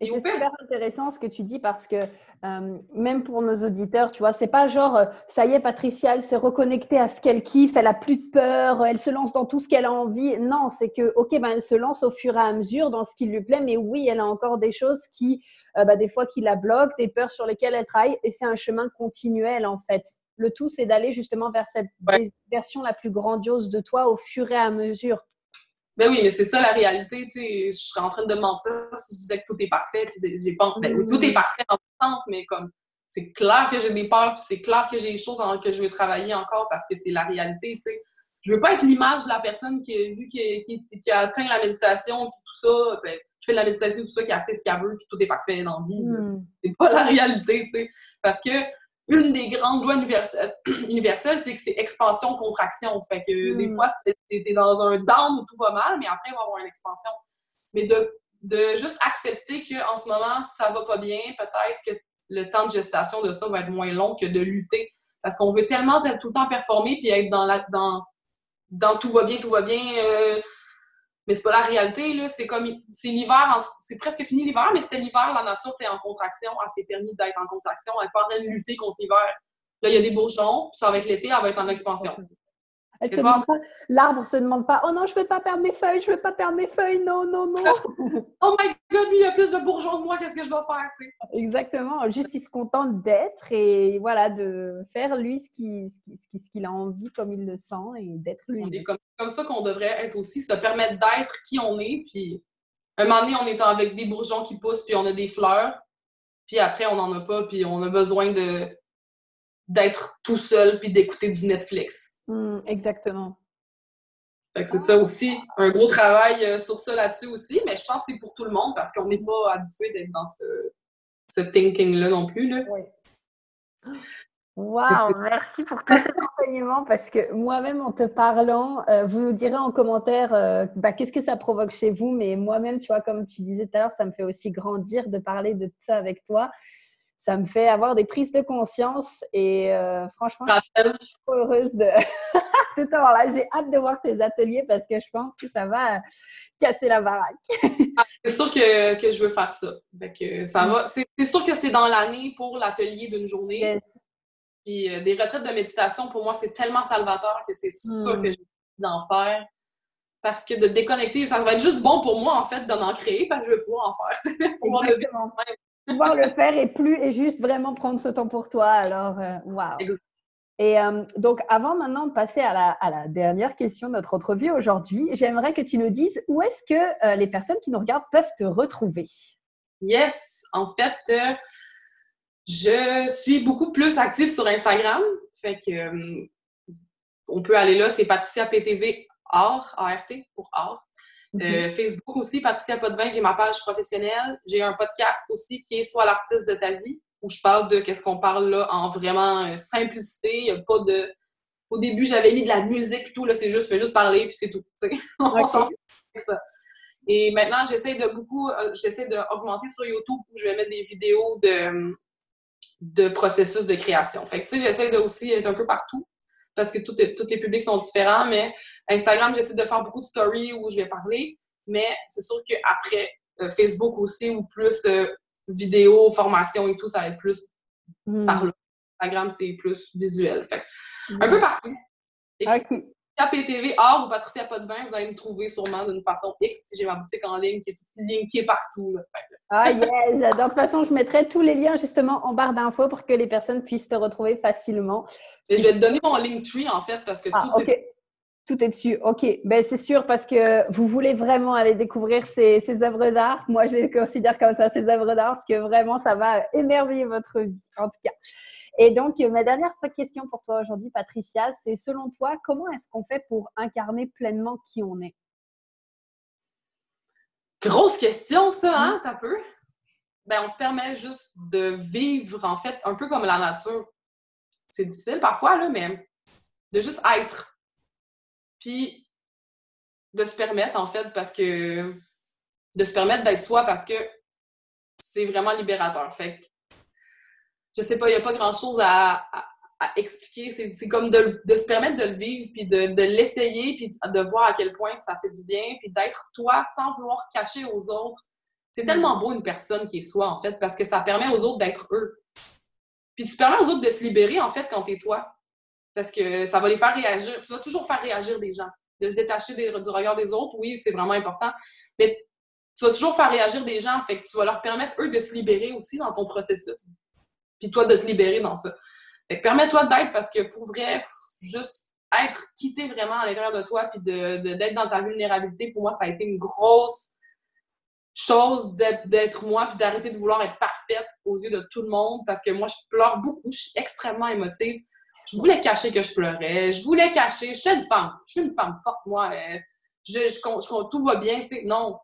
Et c'est super intéressant ce que tu dis parce que euh, même pour nos auditeurs, tu vois, c'est pas genre euh, ça y est, Patricia, elle s'est reconnectée à ce qu'elle kiffe, elle a plus de peur, elle se lance dans tout ce qu'elle a envie. Non, c'est que ok, ben elle se lance au fur et à mesure dans ce qui lui plaît, mais oui, elle a encore des choses qui, euh, bah, des fois, qui la bloquent, des peurs sur lesquelles elle travaille, et c'est un chemin continuel en fait. Le tout, c'est d'aller justement vers cette version la plus grandiose de toi au fur et à mesure. Ben oui, mais c'est ça la réalité, tu sais. Je serais en train de mentir si je disais que tout est parfait, puis j'ai pas. Ben, tout est parfait dans le sens, mais comme c'est clair que j'ai des peurs, puis c'est clair que j'ai des choses dans que je veux travailler encore parce que c'est la réalité, tu sais. Je veux pas être l'image de la personne qui a vu qui, qui, a atteint la méditation, puis tout ça, ben, qui fait de la méditation, tout ça, qui a assez ce qu'elle veut, puis tout est parfait dans la vie. Hmm. C'est pas la réalité, tu sais. Parce que une des grandes lois (clears throat) universelles, c'est que c'est expansion-contraction. Fait que des hmm. fois, t'es dans un down où tout va mal, mais après, il va y avoir une expansion. Mais de, de juste accepter qu'en ce moment, ça va pas bien, peut-être que le temps de gestation de ça va être moins long que de lutter. Parce qu'on veut tellement être tout le temps performer puis être dans la dans, dans tout va bien, tout va bien. Euh, mais c'est pas la réalité, là. C'est comme, c'est l'hiver, c'est presque fini l'hiver, mais c'était l'hiver, la nature était en contraction, elle s'est permis d'être en contraction, elle est pas en train de lutter contre l'hiver. Là, il y a des bourgeons, puis ça va être l'été, elle va être en expansion. Elle se demande pas, l'arbre se demande pas, oh non, je ne vais pas perdre mes feuilles, je ne vais pas perdre mes feuilles, non, non, non. (laughs) oh my god, lui, il a plus de bourgeons que moi, qu'est-ce que je dois faire? Exactement, juste il se contente d'être et voilà, de faire lui ce qu'il ce qui, a envie comme il le sent et d'être lui. C'est comme, comme ça qu'on devrait être aussi, se permettre d'être qui on est, puis un moment donné, on est avec des bourgeons qui poussent, puis on a des fleurs, puis après, on n'en a pas, puis on a besoin de d'être tout seul puis d'écouter du Netflix. Hmm, exactement. c'est ça aussi, un gros travail euh, sur ça là-dessus aussi, mais je pense que c'est pour tout le monde parce qu'on n'est pas habitué d'être dans ce, ce thinking-là non plus. Là. Oui. Wow, merci pour tout cet (laughs) enseignement parce que moi-même en te parlant, euh, vous nous direz en commentaire euh, bah, qu'est-ce que ça provoque chez vous, mais moi-même, tu vois, comme tu disais tout à l'heure, ça me fait aussi grandir de parler de ça avec toi ça me fait avoir des prises de conscience et euh, franchement, je suis trop heureuse de (laughs) tout avoir là. J'ai hâte de voir tes ateliers parce que je pense que ça va casser la baraque. (laughs) Ah, c'est sûr que, que, je veux faire ça. ça va. C'est sûr que c'est dans l'année pour l'atelier d'une journée. Yes. Puis euh, des retraites de méditation, pour moi, c'est tellement salvateur que c'est sûr hmm. que j'ai envie d'en faire. Parce que de déconnecter, ça va être juste bon pour moi, en fait, d'en créer, parce que je vais pouvoir en faire. (laughs) Exactement pouvoir le faire et plus et juste vraiment prendre ce temps pour toi. Alors, waouh. Wow. Et euh, donc, avant maintenant de passer à la, à la, dernière question de notre entrevue aujourd'hui, j'aimerais que tu nous dises où est-ce que euh, les personnes qui nous regardent peuvent te retrouver? Yes, en fait, euh, je suis beaucoup plus active sur Instagram. Fait que on peut aller là, c'est Patricia PTV Art, ART pour Art. Euh, Facebook aussi, Patricia Potvin, j'ai ma page professionnelle. J'ai un podcast aussi qui est Soit l'artiste de ta vie, où je parle de qu'est-ce qu'on parle là en vraiment euh, simplicité. Il a pas de. Au début, j'avais mis de la musique et tout, là, c'est juste, je fais juste parler, puis c'est tout. (laughs) On s'en ça. Et maintenant, j'essaie de beaucoup, euh, j'essaie d'augmenter sur YouTube où je vais mettre des vidéos de, de processus de création. Fait que, tu sais, j'essaie de aussi être un peu partout parce que tous les publics sont différents. Mais Instagram, j'essaie de faire beaucoup de stories où je vais parler. Mais c'est sûr qu'après, euh, Facebook aussi, ou plus euh, vidéo, formation et tout, ça va être plus hmm. par là. Instagram, c'est plus visuel. Fait, Un peu partout. OK. KPTV, Or ou Patricia Potvin, vous allez me trouver sûrement d'une façon X. J'ai ma boutique en ligne qui est linkée partout. Ah yes. De toute façon, je mettrai tous les liens justement en barre d'infos pour que les personnes puissent te retrouver facilement. Et je vais te donner mon Linktree en fait parce que ah, tout est tout est dessus. OK. Ben, c'est sûr parce que vous voulez vraiment aller découvrir ces, ces œuvres d'art. Moi, je les considère comme ça, ces œuvres d'art, parce que vraiment, ça va émerveiller votre vie, en tout cas. Et donc, ma dernière question pour toi aujourd'hui, Patricia, c'est selon toi, comment est-ce qu'on fait pour incarner pleinement qui on est? Grosse question, ça, hein, t'as peu? Ben, on se permet juste de vivre, en fait, un peu comme la nature. C'est difficile parfois, là, mais de juste être. Puis, de se permettre, en fait, parce que. De se permettre d'être soi parce que c'est vraiment libérateur. Fait que je sais pas, il n'y a pas grand-chose à, expliquer. C'est comme de, se permettre de le vivre, puis de, l'essayer, puis de voir à quel point ça fait du bien, puis d'être toi sans vouloir cacher aux autres. C'est tellement beau une personne qui est soi, en fait, parce que ça permet aux autres d'être eux. Puis tu permets aux autres de se libérer, en fait, quand tu es toi. Parce que ça va les faire réagir. Tu vas toujours faire réagir des gens. De se détacher du regard des autres, oui, c'est vraiment important. Mais tu vas toujours faire réagir des gens, fait que tu vas leur permettre, eux, de se libérer aussi dans ton processus puis toi de te libérer dans ça. Fait permets-toi d'être parce que pour vrai, juste être quitté vraiment à l'intérieur de toi puis d'être de, d'être dans ta vulnérabilité, pour moi, ça a été une grosse chose d'être moi puis d'arrêter de vouloir être parfaite aux yeux de tout le monde parce que moi, je pleure beaucoup, je suis extrêmement émotive. Je voulais cacher que je pleurais, je voulais cacher, je suis une femme, je suis une femme forte, moi. Euh, je, je, je, tout va bien, tu sais. Non,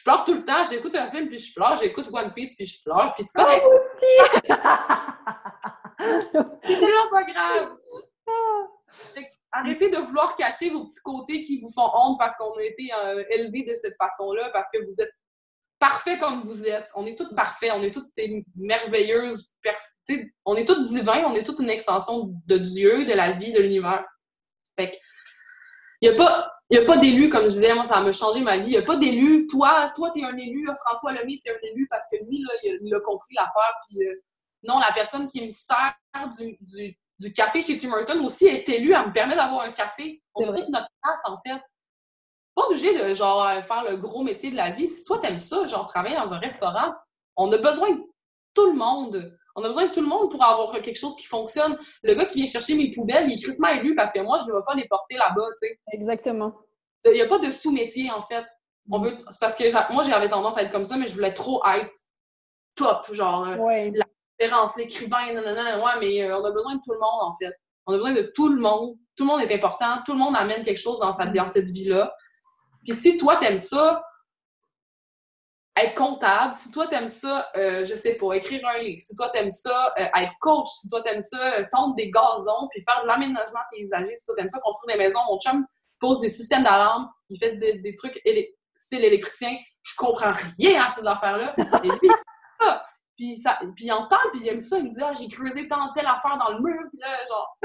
je pleure tout le temps. J'écoute un film, puis je pleure. J'écoute One Piece, puis je pleure. Puis c'est correct. c'est tellement pas grave. (laughs) Arrêtez de vouloir cacher vos petits côtés qui vous font honte parce qu'on a été euh, élevés de cette façon-là, parce que vous êtes parfait comme vous êtes. On est toutes parfaits, on est toutes merveilleuses. On est toutes divins, on est toutes une extension de Dieu, de la vie, de l'univers. Fait que, il n'y a pas a d'élu, comme je disais, moi, ça m'a changé ma vie. Il n'y a pas d'élu. Toi, toi, tu es un élu. François Lemay, c'est un élu parce que lui, là, il a, compris l'affaire. Puis, euh, non, la personne qui me sert du, du café chez Tim Hortons aussi est élu à me permettre d'avoir un café. On a toute notre place, en fait. Pas obligé de, genre, faire le gros métier de la vie. Si toi, t'aimes ça, genre, travailler dans un restaurant, on a besoin de tout le monde. On a besoin de tout le monde pour avoir quelque chose qui fonctionne. Le gars qui vient chercher mes poubelles, il est crissement élu parce que moi, je ne vais pas les porter là-bas, tu sais. Exactement. Il n'y a pas de sous-métier, en fait. On veut... C'est parce que moi, j'avais tendance à être comme ça, mais je voulais trop être top, genre euh, la référence, l'écrivain, nanana. Ouais, mais euh, on a besoin de tout le monde, en fait. On a besoin de tout le monde. Tout le monde est important. Tout le monde amène quelque chose dans, sa, dans cette vie-là. Puis si toi, t'aimes ça, être comptable, si toi t'aimes ça, euh, je sais pas, écrire un livre, si toi t'aimes ça, euh, être coach, si toi t'aimes ça, euh, tondre des gazons, puis faire de l'aménagement paysager, si toi t'aimes ça, construire des maisons, mon chum pose des systèmes d'alarme, il fait des, trucs style électricien, je comprends rien à ces affaires-là. Et puis, puis, ça, puis il en parle, puis il aime ça, il me dit « Ah, j'ai creusé tant telle affaire dans le mur, puis là, genre... »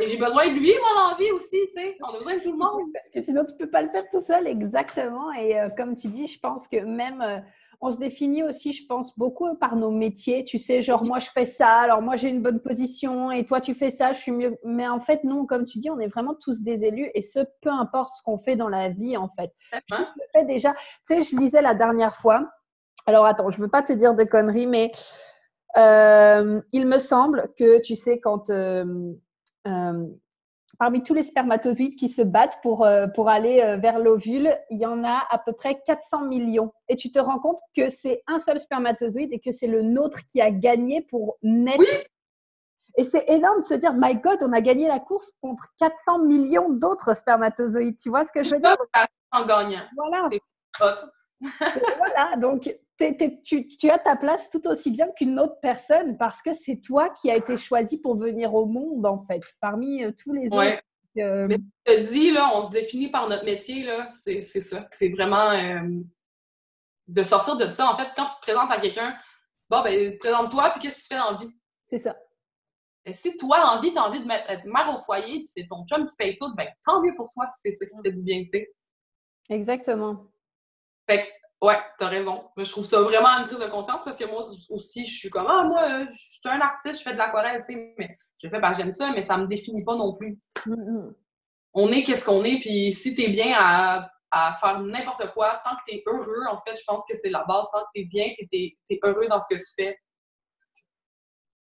Et j'ai besoin de lui, moi, dans la vie aussi, tu sais. On a besoin de tout le monde. Parce que sinon, tu peux pas le faire tout seul, exactement. Et comme tu dis, je pense que même on se définit aussi, je pense, beaucoup par nos métiers. Tu sais, genre, moi, je fais ça, alors moi, j'ai une bonne position, et toi, tu fais ça, je suis mieux. Mais en fait, non, comme tu dis, on est vraiment tous des élus, et ce, peu importe ce qu'on fait dans la vie, en fait. Je le fais déjà. Tu sais, je lisais la dernière fois. Alors, attends, je ne veux pas te dire de conneries, mais euh, il me semble que, tu sais, quand. Euh, euh, parmi tous les spermatozoïdes qui se battent pour, pour aller vers l'ovule, il y en a à peu près 400 millions. Et tu te rends compte que c'est un seul spermatozoïde et que c'est le nôtre qui a gagné pour naître. Et c'est énorme de se dire, my God, on a gagné la course contre 400 millions d'autres spermatozoïdes. Tu vois ce que je veux dire? En gagnant. Voilà. voilà, donc tu, as ta place tout aussi bien qu'une autre personne parce que c'est toi qui as été choisi pour venir au monde, en fait, parmi euh, tous les autres. Euh, Mais tu te dis, là, on se définit par notre métier, là, c'est ça. C'est vraiment euh, de sortir de ça. En fait, quand tu te présentes à quelqu'un, bon, ben, présente-toi, puis qu'est-ce que tu fais dans la vie? C'est ça. Et si toi, en vie, tu as envie de mettre, mère au foyer, puis c'est ton chum qui paye tout, ben, tant mieux pour toi si c'est ça qui te fait du bien, tu sais. Exactement. Fait Ouais, t'as raison. Je trouve ça vraiment une prise de conscience parce que moi aussi, je suis comme Ah, moi, je suis un artiste, je fais de l'aquarelle, tu sais, mais je fais, ben, j'aime ça, mais ça me définit pas non plus. On est qu'est-ce qu'on est, puis si t'es bien à, faire n'importe quoi, tant que t'es heureux, en fait, je pense que c'est la base, tant que t'es bien et t'es es heureux dans ce que tu fais,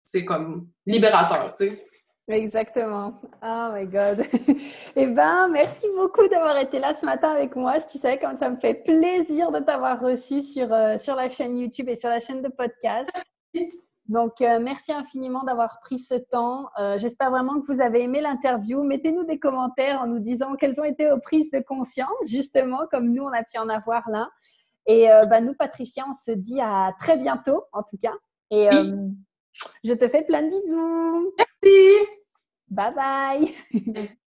c'est comme libérateur, tu sais. Exactement. Oh my God. (laughs) eh bien, merci beaucoup d'avoir été là ce matin avec moi. Tu sais, comme ça me fait plaisir de t'avoir reçu sur, euh, sur la chaîne YouTube et sur la chaîne de podcast. Donc, euh, merci infiniment d'avoir pris ce temps. Euh, j'espère vraiment que vous avez aimé l'interview. Mettez-nous des commentaires en nous disant quelles ont été vos prises de conscience, justement, comme nous, on a pu en avoir là. Et bah, nous, Patricia, on se dit à très bientôt, en tout cas. Et je te fais plein de bisous. Merci. Bye bye. (laughs)